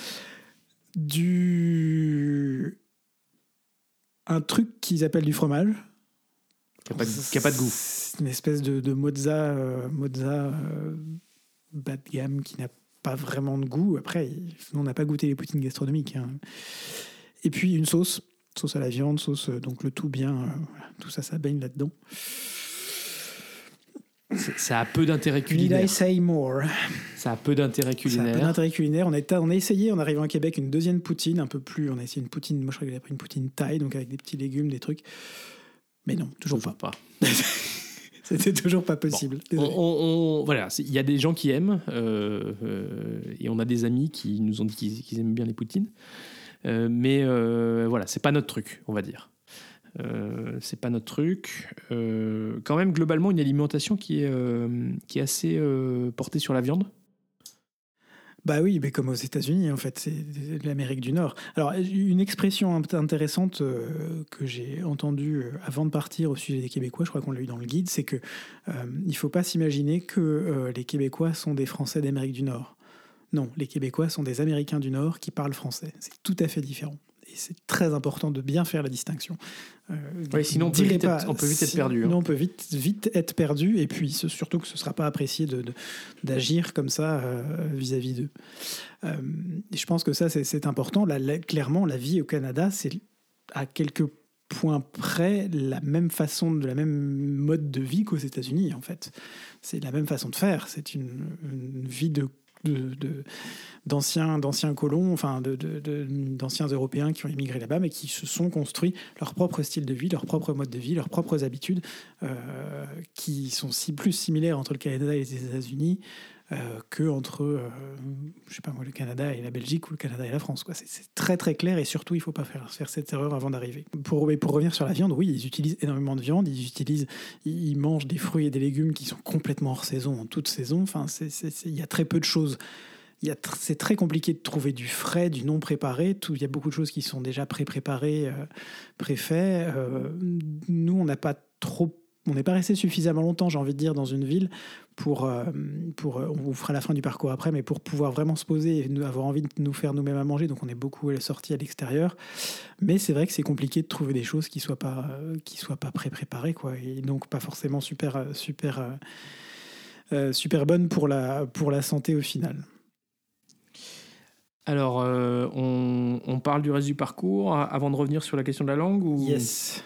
du. Un truc qu'ils appellent du fromage. Qui a pas de, pas goût. C'est une espèce de, de mozza, euh, mozza euh, bas de gamme qui n'a pas vraiment de goût. Après, on n'a pas goûté les poutines gastronomiques. hein. Et puis une sauce, sauce à la viande, sauce, euh, donc le tout bien, euh, tout ça, ça baigne là-dedans. Ça a peu d'intérêt Need culinaire. I say more Ça a peu d'intérêt Ça a peu culinaire. d'intérêt culinaire. On a, été- on a essayé, en arrivant à Québec, une deuxième poutine, un peu plus. On a essayé une poutine, moi je crois qu'il a pris une poutine taille, donc avec des petits légumes, des trucs. Mais non, toujours Toujours pas. pas. [laughs] C'était toujours pas possible. On- Désolé. on- on- voilà, il y a des gens qui aiment, euh, euh, et on a des amis qui nous ont dit qu'ils qu'ils aiment bien les poutines. Euh, mais voilà, c'est pas notre truc, on va dire. Euh, c'est pas notre truc. Euh, quand même, globalement, une alimentation qui est, euh, qui est assez portée sur la viande. Bah oui, mais comme aux États-Unis, en fait, c'est l'Amérique du Nord. Alors, une expression int- intéressante que j'ai entendue avant de partir au sujet des Québécois, je crois qu'on l'a eu dans le guide, c'est que il faut pas s'imaginer que les Québécois sont des Français d'Amérique du Nord. Non, les Québécois sont des Américains du Nord qui parlent français. C'est tout à fait différent. C'est très important de bien faire la distinction. Euh, sinon on peut, vite être, on peut vite être perdu. Hein. on peut vite, vite être perdu, et puis surtout que ce ne sera pas apprécié d'agir de, comme ça vis-à-vis d'eux. je pense que ça, c'est important. clairement, la vie au Canada, c'est à quelques points près la même façon, de la même mode de vie qu'aux États-Unis, en fait. C'est la même façon de faire. C'est une, vie de d'anciens d'anciens colons, enfin d'anciens Européens qui ont immigré là-bas, mais qui se sont construits leur propre style de vie, leur propre mode de vie, leurs propres habitudes, euh, qui sont si plus similaires entre le Canada et les États-Unis euh, que entre, euh, je sais pas moi, le Canada et la Belgique ou le Canada et la France. C'est, très très clair et surtout il faut pas faire, faire cette erreur avant d'arriver. Pour, pour revenir sur la viande, oui, ils utilisent énormément de viande, ils utilisent, ils mangent des fruits et des légumes qui sont complètement hors saison en toute saison. Enfin, il y a très peu de choses c'est très compliqué de trouver du frais, du non préparé. Il y a beaucoup de choses qui sont déjà pré-préparées, euh, préfaites. Euh, nous, on n'a pas trop, on n'est pas resté suffisamment longtemps, j'ai envie de dire, dans une ville pour, euh, pour, on vous fera la fin du parcours après, mais pour pouvoir vraiment se poser et avoir envie de nous faire nous-mêmes à manger. Donc, on est beaucoup sortis à l'extérieur. Mais c'est vrai que c'est compliqué de trouver des choses qui soient pas, qui soient pas pré-préparées, quoi, et donc pas forcément super, super, super bonnes pour la, pour la santé au final. Alors, euh, on, parle du reste du parcours avant de revenir sur la question de la langue ou... Yes.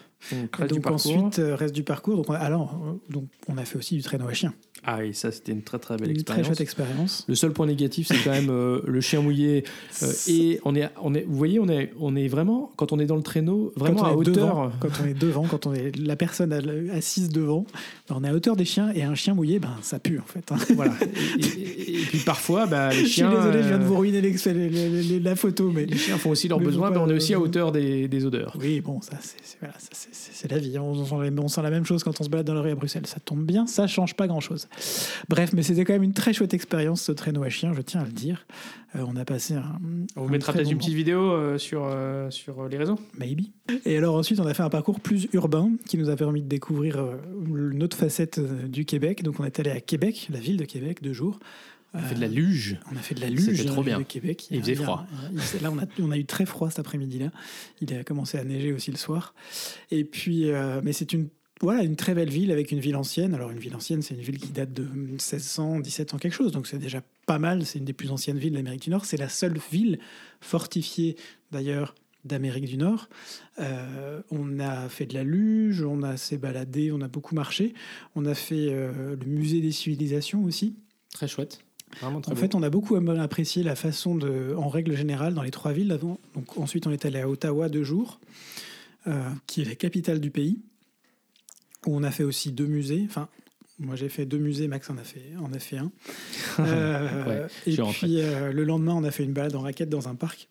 Donc, ensuite, euh, reste du parcours. Donc, alors, donc, on a fait aussi du traîneau à chien. Ah oui, ça c'était une très très belle expérience. Une très chouette expérience. Le seul point négatif, c'est quand même euh, le chien mouillé. Euh, et on est, on est, vous voyez, on est, on est vraiment, quand on est dans le traîneau, vraiment à hauteur. quand on est devant, quand on est la personne assise devant, ben, on est à hauteur des chiens et un chien mouillé, ben ça pue en fait. Hein. [laughs] Voilà. Et, puis parfois, ben, les chiens. Je suis désolé, je viens de vous ruiner la photo, mais les chiens font aussi leurs besoins, mais on est aussi à hauteur des, des odeurs. Oui, bon, ça c'est voilà, la vie. On, on, sent la même chose quand on se balade dans la rue à Bruxelles. Ça tombe bien, ça change pas grand chose. Bref, mais c'était quand même une très chouette expérience ce traîneau à chien, je tiens à le dire. Euh, on a passé un. On vous mettra peut-être une petite vidéo euh, sur, euh, sur les réseaux Maybe. Et alors ensuite, on a fait un parcours plus urbain qui nous a permis de découvrir une autre facette du Québec. Donc on est allé à Québec, la ville de Québec, deux jours. On a fait de la luge. On a fait de la luge. C'était trop bien. De Québec. Il, faisait froid. là, on a, on a, eu très froid cet après-midi-là. Il a commencé à neiger aussi le soir. Et puis, mais c'est une voilà, une très belle ville avec une ville ancienne. Alors, une ville ancienne, c'est une ville qui date de 1600, 1700, quelque chose. Donc, c'est déjà pas mal. C'est une des plus anciennes villes d'Amérique du Nord. C'est la seule ville fortifiée, d'ailleurs, d'Amérique du Nord. Euh, on a fait de la luge, on a s'est baladé, on a beaucoup marché. On a fait euh, le musée des civilisations aussi. Très chouette. Vraiment très en fait, on a beaucoup apprécié la façon de, en règle générale, dans les trois villes. Donc, ensuite, on est allé à Ottawa deux jours, euh, qui est la capitale du pays où on a fait aussi deux musées. Enfin, moi j'ai fait deux musées, Max en a fait, en a fait un. [laughs] Euh, et puis euh, le lendemain, on a fait une balade en raquette dans un parc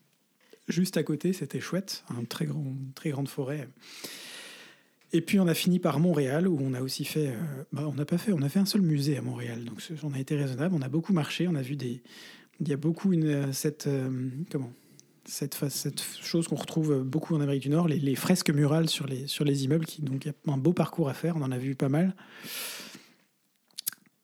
juste à côté, c'était chouette, une très, grand, très grande forêt. Et puis on a fini par Montréal où on a aussi fait, euh, bah, on n'a pas fait, on a fait un seul musée à Montréal, donc on a été raisonnable, on a beaucoup marché, on a vu des, il y a beaucoup une cette comment cette, chose qu'on retrouve beaucoup en Amérique du Nord, les, fresques murales sur les, sur les immeubles, qui, donc il y a un beau parcours à faire, on en a vu pas mal.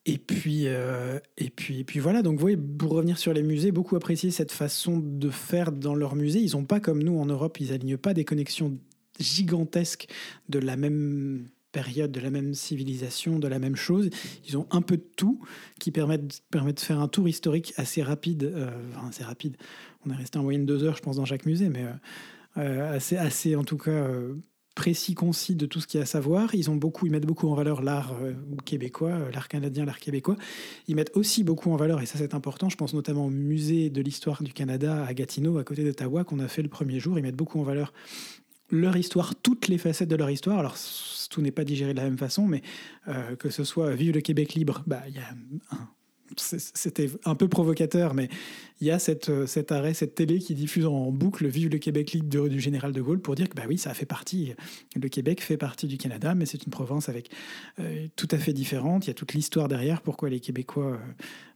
Et puis, euh, et puis, et puis voilà, donc vous voyez, pour revenir sur les musées, beaucoup apprécié cette façon de faire dans leurs musées. Ils n'ont pas comme nous en Europe, ils alignent pas des connexions gigantesques de la même période, de la même civilisation, de la même chose. Ils ont un peu de tout qui permettent, permettent de faire un tour historique assez rapide, euh, enfin, assez rapide, on est resté en moyenne deux heures, je pense, dans chaque musée, mais euh, euh, assez, assez, en tout cas, précis, concis de tout ce qu'il y a à savoir. Ils, ont beaucoup, ils mettent beaucoup en valeur l'art québécois, l'art canadien, l'art québécois. Ils mettent aussi beaucoup en valeur, et ça c'est important, je pense notamment au musée de l'histoire du Canada à Gatineau, à côté d'Ottawa, qu'on a fait le premier jour. Ils mettent beaucoup en valeur leur histoire, toutes les facettes de leur histoire. Alors, tout n'est pas digéré de la même façon, mais que ce soit Vive le Québec libre, bah, c'était un peu provocateur, mais il y a cette, euh, cet arrêt, cette télé qui diffuse en boucle Vive le Québec libre du général de Gaulle pour dire que bah oui, ça fait partie, le Québec fait partie du Canada, mais c'est une province avec euh, tout à fait différente. Il y a toute l'histoire derrière, pourquoi les Québécois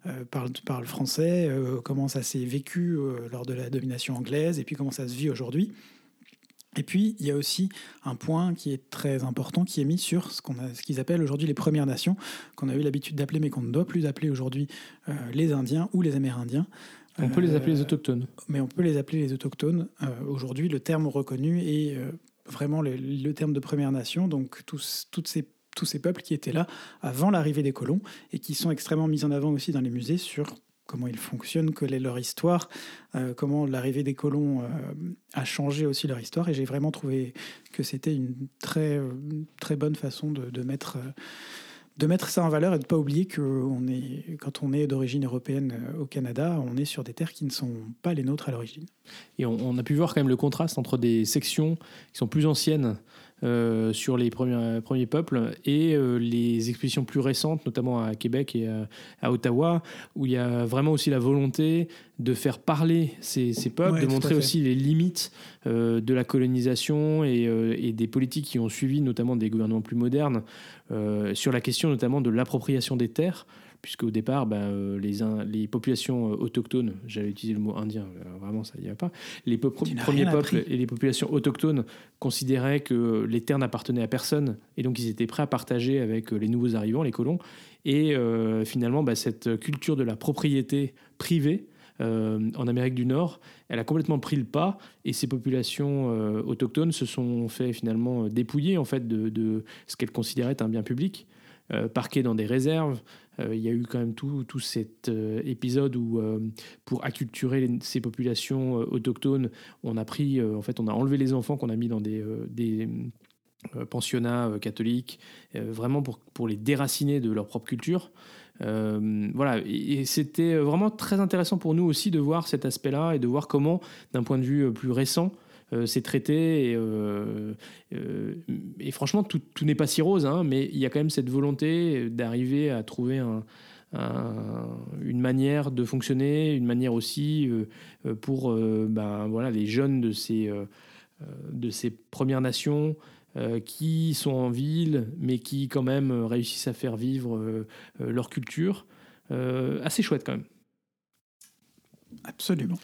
euh, parlent, parlent, français, comment ça s'est vécu lors de la domination anglaise, et puis comment ça se vit aujourd'hui. Et puis, il y a aussi un point qui est très important, qui est mis sur ce qu'on ce qu'ils appellent aujourd'hui les Premières Nations, qu'on a eu l'habitude d'appeler, mais qu'on ne doit plus appeler aujourd'hui euh, les Indiens ou les Amérindiens. On peut les appeler les Euh, autochtones. mais on peut les appeler les autochtones. Euh, Aujourd'hui, le terme reconnu est euh, vraiment le, le terme de Première Nation, donc tous, toutes ces, tous ces peuples qui étaient là avant l'arrivée des colons et qui sont extrêmement mis en avant aussi dans les musées sur comment ils fonctionnent, quelle est leur histoire, euh, comment l'arrivée des colons euh, a changé aussi leur histoire. Et j'ai vraiment trouvé que c'était une très, euh, très bonne façon de, mettre... de mettre ça en valeur et de pas oublier que est, quand on est d'origine européenne au Canada, on est sur des terres qui ne sont pas les nôtres à l'origine. Et on, on a pu voir quand même le contraste entre des sections qui sont plus anciennes euh, sur les premiers, premiers peuples et euh, les expéditions plus récentes, notamment à Québec et à, à Ottawa, où il y a vraiment aussi la volonté de faire parler ces, ces peuples, Ouais, de montrer aussi les limites euh, de la colonisation et, euh, et des politiques qui ont suivi, notamment des gouvernements plus modernes, euh, sur la question notamment de l'appropriation des terres puisque au départ, ben, euh, les, in- les populations euh, autochtones, j'avais utilisé le mot indien, euh, vraiment ça n'y va pas, les peu- premiers peuples appris. et les populations autochtones considéraient que les terres n'appartenaient à personne, et donc ils étaient prêts à partager avec les nouveaux arrivants, les colons, et euh, finalement, ben, cette culture de la propriété privée, euh, en Amérique du Nord, elle a complètement pris le pas et ces populations euh, autochtones se sont fait finalement dépouiller en fait de, de ce qu'elles considéraient être un bien public, euh, parquées dans des réserves. Euh, il y a eu quand même tout, tout cet euh, épisode où, euh, pour acculturer ces populations autochtones, on a pris, en fait, on a enlevé les enfants qu'on a mis dans des, pensionnats catholiques, vraiment pour, pour les déraciner de leur propre culture. Voilà, et, c'était vraiment très intéressant pour nous aussi de voir cet aspect-là et de voir comment, d'un point de vue plus récent, c'est traité. Et, euh, euh, franchement, tout, n'est pas si rose, hein, mais il y a quand même cette volonté d'arriver à trouver un- un- une manière de fonctionner, une manière aussi euh, euh, pour euh, ben, les jeunes de ces, euh, euh, Premières Nations euh, qui sont en ville, mais qui quand même euh, réussissent à faire vivre euh, euh, leur culture. Euh, assez chouette quand même. Absolument.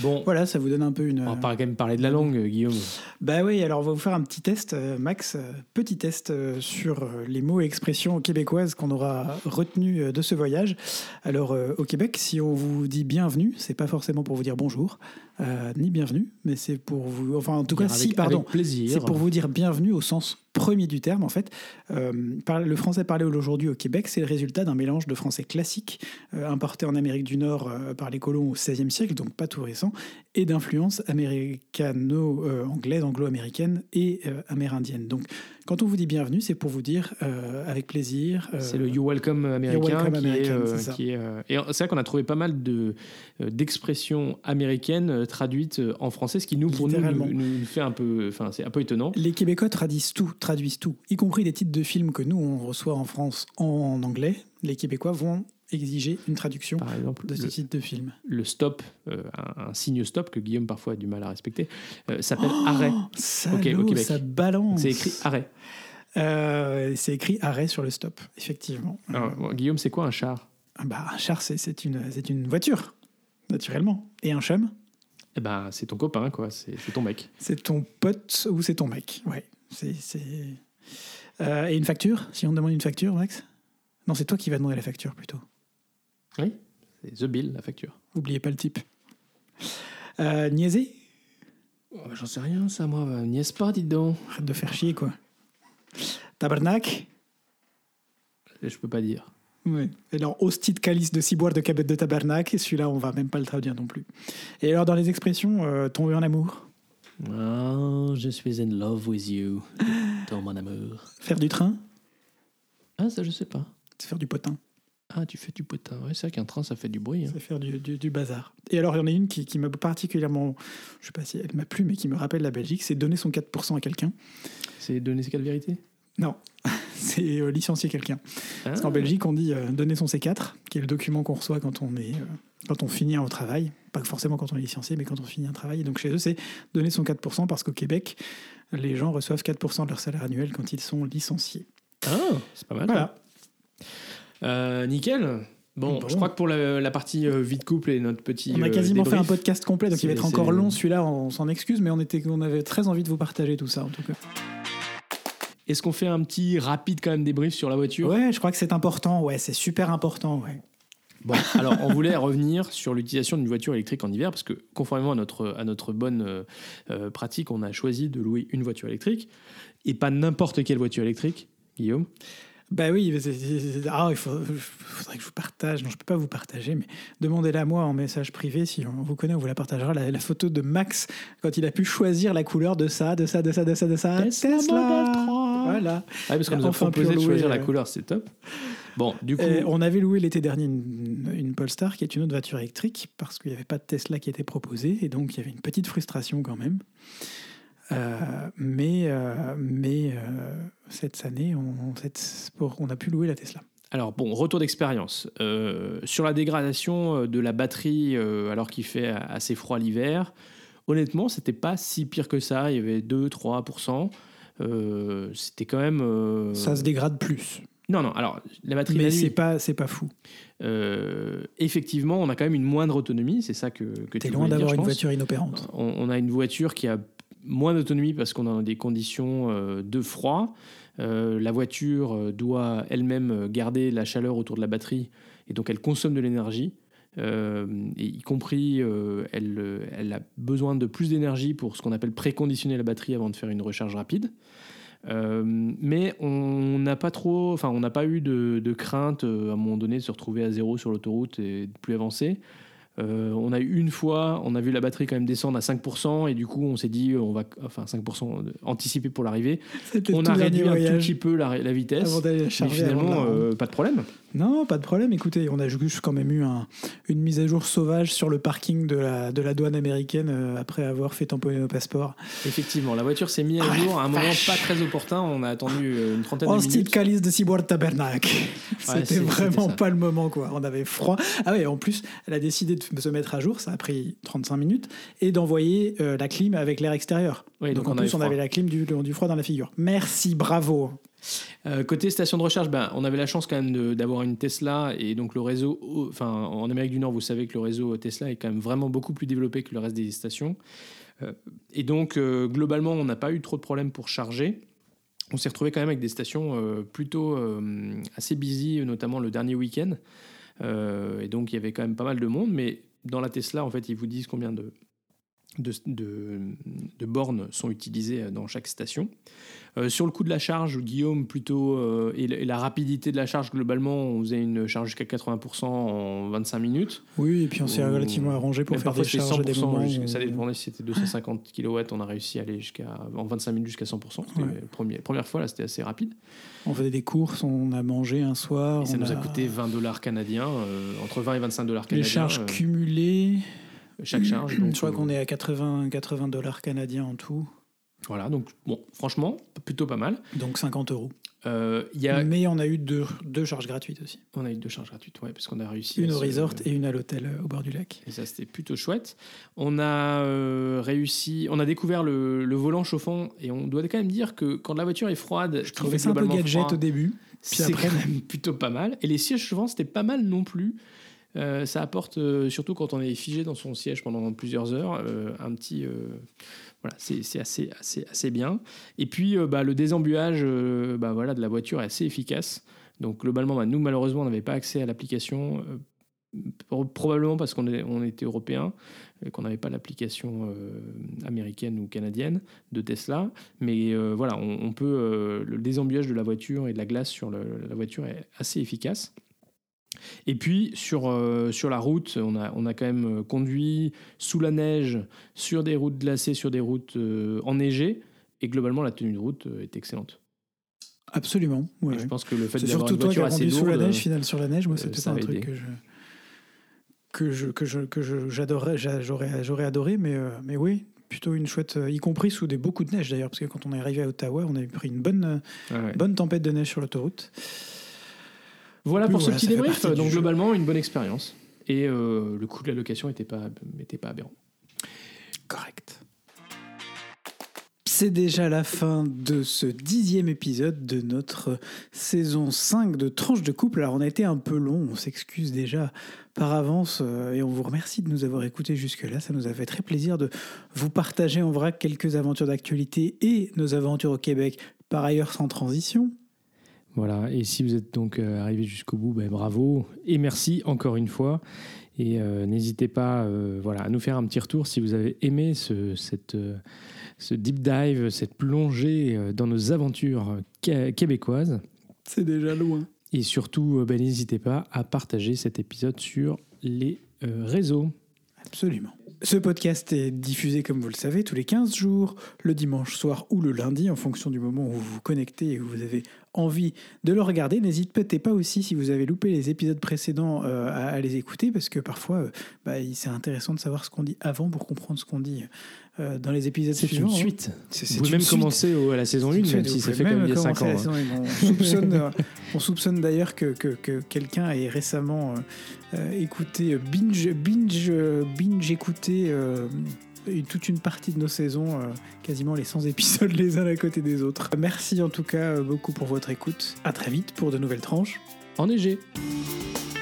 Bon, Voilà, ça vous donne un peu une. on va quand même parler de la langue, euh, Guillaume. Bah oui, alors on va vous faire un petit test, euh, Max, euh, petit test euh, sur euh, les mots et expressions québécoises qu'on aura retenus euh, de ce voyage. Alors euh, au Québec, si on vous dit bienvenue, c'est pas forcément pour vous dire bonjour, euh, ni bienvenue, mais c'est pour vous. Enfin, en tout cas, si, pardon. C'est pour vous dire bienvenue au sens premier du terme, en fait. Euh, par- le français parlé aujourd'hui au Québec, c'est le résultat d'un mélange de français classique, euh, importé en Amérique du Nord par les colons au XVIe siècle, donc pas tout récent, et d'influence américano-anglaise, anglo-américaine et euh, amérindienne. Donc, quand on vous dit bienvenue, c'est pour vous dire euh, avec plaisir. euh, C'est le You Welcome américain Welcome qui et c'est vrai qu'on a trouvé pas mal de euh, d'expressions américaines traduites en français, ce qui nous pour nous, nous fait un peu, enfin c'est un peu étonnant. Les Québécois traduisent tout, traduisent tout, y compris des titres de films que nous on reçoit en France en anglais. Les Québécois vont exiger une traduction Par exemple, de ce le, titre de film. le stop, euh, un, un signe stop que Guillaume parfois a du mal à respecter, euh, s'appelle arrêt. Salaud, au Québec. ça balance. C'est écrit arrêt. Euh, c'est écrit arrêt sur le stop, effectivement. Alors, bon, Guillaume, c'est quoi un char? Ah bah, un char, c'est une, voiture, naturellement. Et un chum, Eh ben, c'est ton copain, quoi. C'est ton mec. c'est ton pote ou c'est ton mec. Ouais, c'est. Euh, et une facture? Si on demande une facture, Max? Non, c'est toi qui vas demander la facture plutôt. Oui. C'est the bill, la facture. Oubliez pas le type. Euh, niaiser Oh, J'en sais rien, ça, moi. bah, Niaise pas, dites donc. Arrête de faire chier, quoi. Tabarnak Je peux pas dire. Oui. Et alors, hostie de calice de ciboire de cabette de tabarnak, et celui-là, on va même pas le traduire non plus. Et alors, dans les expressions, euh, tomber en amour, Oh, je suis in love with you. [laughs] Dans mon amour. faire du train, Ah, ça, je sais pas. c'est faire du potin, Ah, tu fais du potin. Ouais, c'est vrai qu'un train, ça fait du bruit. hein. c'est faire du, du- du bazar. Et alors, il y en a une qui, qui m'a particulièrement, je sais pas si elle m'a plu, mais qui me rappelle la Belgique, c'est donner son 4% à quelqu'un. C'est donner ses quatre vérités? Non, [laughs] c'est euh, licencier quelqu'un. Parce qu'en Ah. Belgique, on dit euh, donner son C4, qui est le document qu'on reçoit quand on est euh, quand on finit un travail, pas forcément quand on est licencié, mais quand on finit un travail. Et donc chez eux, c'est donner son 4% parce qu'au Québec, les gens reçoivent 4% de leur salaire annuel quand ils sont licenciés. Ah, c'est pas mal. Voilà. Euh, nickel. Bon, Bon. je crois que pour la, la partie euh, vie de couple et notre petit. On a euh, quasiment fait un podcast complet, donc il va être encore long celui-là, on s'en excuse, mais on, était, on avait très envie de vous partager tout ça en tout cas. Est-ce qu'on fait un petit rapide quand même débrief sur la voiture? Ouais, je crois que c'est important, ouais, c'est super important, ouais. Bon, [laughs] alors on voulait revenir sur l'utilisation d'une voiture électrique en hiver parce que conformément à notre, à notre bonne euh, pratique, on a choisi de louer une voiture électrique et pas n'importe quelle voiture électrique, Guillaume? Bah oui, ah, il faut- faudrait que je vous partage. Non, je peux pas vous partager, mais demandez-la moi en message privé si on vous connaît, on vous la partagera. La, la photo de Max quand il a pu choisir la couleur de ça, de ça, de ça, de ça, de ça. Tesla 3. Voilà. Ah, parce qu'on nous a Enfin, proposé de choisir la euh, couleur, c'est top. Bon, du coup, Et on avait loué l'été dernier une, une Polestar qui est une autre voiture électrique parce qu'il n'y avait pas de Tesla qui était proposé et donc il y avait une petite frustration quand même. Euh, mais euh, mais euh, cette année, on, cette- pour- on a pu louer la Tesla. Alors bon, retour d'expérience. Sur la dégradation de la batterie alors qu'il fait assez froid l'hiver, honnêtement, c'était pas si pire que ça. Il y avait 2-3%. Euh, c'était quand même... Ça se dégrade plus, Non, non, alors la batterie mais c'est pas c'est pas fou. euh, effectivement, on a quand même une moindre autonomie. C'est ça que, que T'es tu loin voulais dire, d'avoir une pense. voiture inopérante. On, on a une voiture qui a moins d'autonomie parce qu'on est dans des conditions euh, de froid. Euh, la voiture euh, doit elle-même garder la chaleur autour de la batterie et donc elle consomme de l'énergie. Y compris, elle, a besoin de plus d'énergie pour ce qu'on appelle préconditionner la batterie avant de faire une recharge rapide. Mais on n'a pas trop, enfin, on n'a pas eu de, de crainte à un moment donné de se retrouver à zéro sur l'autoroute et de plus avancer. Euh, on a eu une fois, on a vu la batterie quand même descendre à 5% et du coup on s'est dit on va, enfin 5% anticipé pour l'arrivée. On a réduit un tout petit peu la, la vitesse. Mais finalement, euh, pas de problème. Non, pas de problème. Écoutez, on a juste quand même eu un- une mise à jour sauvage sur le parking de la, de la douane américaine euh, après avoir fait tamponner nos passeports. Effectivement, la voiture s'est mise à Ah, jour à un moment pas très opportun. On a attendu euh, une trentaine En de style minutes. calice de Ciboire Tabernacle. [laughs] c'était vraiment pas le moment, quoi. On avait froid. Ah ouais, en plus, elle a décidé de se mettre à jour. Ça a pris 35 minutes. Et d'envoyer euh, la clim avec l'air extérieur. Oui, donc, donc en on avait plus, on avait la clim du, du froid dans la figure. Merci, bravo. Euh, côté station de recharge, ben, on avait la chance quand même d'avoir une Tesla et donc le réseau, en Amérique du Nord, vous savez que le réseau Tesla est quand même vraiment beaucoup plus développé que le reste des stations. Euh, et donc euh, globalement, on n'a pas eu trop de problèmes pour charger. On s'est retrouvé quand même avec des stations plutôt assez busy, notamment le dernier week-end. Et donc il y avait quand même pas mal de monde, mais dans la Tesla, en fait, ils vous disent combien de, de, de- de bornes sont utilisées dans chaque station. Euh, sur le coup de la charge, Guillaume, plutôt, euh, et, la- et la rapidité de la charge, globalement, on faisait une charge jusqu'à 80% en 25 minutes. Oui, et puis on s'est relativement arrangé pour faire des charges à des 100%, moments. où- ça dépendait si c'était 250 kW, on a réussi à aller jusqu'à, en 25 minutes jusqu'à 100%. C'était Ouais. la première, première fois, là, c'était assez rapide. On faisait des courses, on a mangé un soir. Et ça on nous a coûté 20 dollars canadiens, euh, entre 20 et 25 dollars Les canadiens. charges euh, cumulées. Chaque charge. donc, je crois euh, qu'on est à 80, 80 dollars canadiens en tout. Voilà, donc, bon, franchement, plutôt pas mal. Donc 50 euros. Euh, y a, Mais on a eu deux, deux charges gratuites aussi. on a eu deux charges gratuites, ouais, parce qu'on a réussi. Une au se- resort et une à l'hôtel euh, au bord du lac. Et ça, c'était plutôt chouette. On a euh, réussi, on a découvert le, le volant chauffant et on doit quand même dire que quand la voiture est froide, Je trouvais ça un peu gadget au début. c'est après- quand même plutôt pas mal. Et les sièges chauffants, c'était pas mal non plus. Euh, ça apporte, euh, surtout quand on est figé dans son siège pendant plusieurs heures, euh, un petit. voilà, c'est assez, assez, assez bien. Et puis, bah, le désembuage bah, voilà, de la voiture est assez efficace. Donc, globalement, bah, nous, malheureusement, on n'avait pas accès à l'application. pro- probablement parce qu'on on était européen et qu'on n'avait pas l'application américaine ou canadienne de Tesla. Mais voilà, on, peut. le désembuage de la voiture et de la glace sur la voiture est assez efficace. Et puis sur, euh, sur la route, on a, on a quand même euh, conduit sous la neige, sur des routes glacées, sur des routes euh, enneigées. Et globalement, la tenue de route est excellente. Absolument. ouais, Et je pense que le fait d'avoir une toi qui voiture as assez rendu sous lourde, la neige, final sur la neige. Moi, c'était pas un a truc aidé. que je que je que je que je j'adorais j'a- j'aurais j'aurais adoré mais euh, mais oui plutôt une chouette y compris sous des beaucoup de neige d'ailleurs parce que quand on est arrivé à Ottawa on avait pris une bonne ouais. bonne tempête de neige sur l'autoroute Voilà pour ce petit débrief. Donc globalement, une bonne expérience. Et euh, le coût de la location n'était pas, était pas aberrant. Correct. C'est déjà la fin de ce dixième épisode de notre saison 5 de Tranche de couple. Alors on a été un peu long, on s'excuse déjà par avance euh, et on vous remercie de nous avoir écoutés jusque-là. Ça nous a fait très plaisir de vous partager en vrac quelques aventures d'actualité et nos aventures au Québec, par ailleurs sans transition. Voilà, et si vous êtes donc euh, arrivé jusqu'au bout, ben, bravo et merci encore une fois. Et euh, n'hésitez pas euh, voilà, à nous faire un petit retour si vous avez aimé ce, cette, euh, ce deep dive, cette plongée dans nos aventures qué- québécoises. C'est déjà loin. Et surtout, ben, n'hésitez pas à partager cet épisode sur les réseaux. Absolument. Ce podcast est diffusé, comme vous le savez, tous les 15 jours, le dimanche soir ou le lundi, en fonction du moment où vous vous connectez et où vous avez envie de le regarder. N'hésitez pas aussi, si vous avez loupé les épisodes précédents, euh, à, à les écouter, parce que parfois, euh, bah, c'est intéressant de savoir ce qu'on dit avant pour comprendre ce qu'on dit euh, dans les épisodes C'est suivants. une hein. suite. C'est- Vous c'est pouvez même commencer à la saison 1, Tout de même si ça fait comme il y a 5 commencer ans. hein. [laughs] On soupçonne, on soupçonne d'ailleurs que, que- que quelqu'un ait récemment écouté, binge, binge, binge écouté toute une partie de nos saisons, euh, quasiment les 100 épisodes [laughs] les uns à côté des autres. Merci en tout cas euh, beaucoup pour votre écoute. À très vite pour de nouvelles tranches. Enneigé. Ciao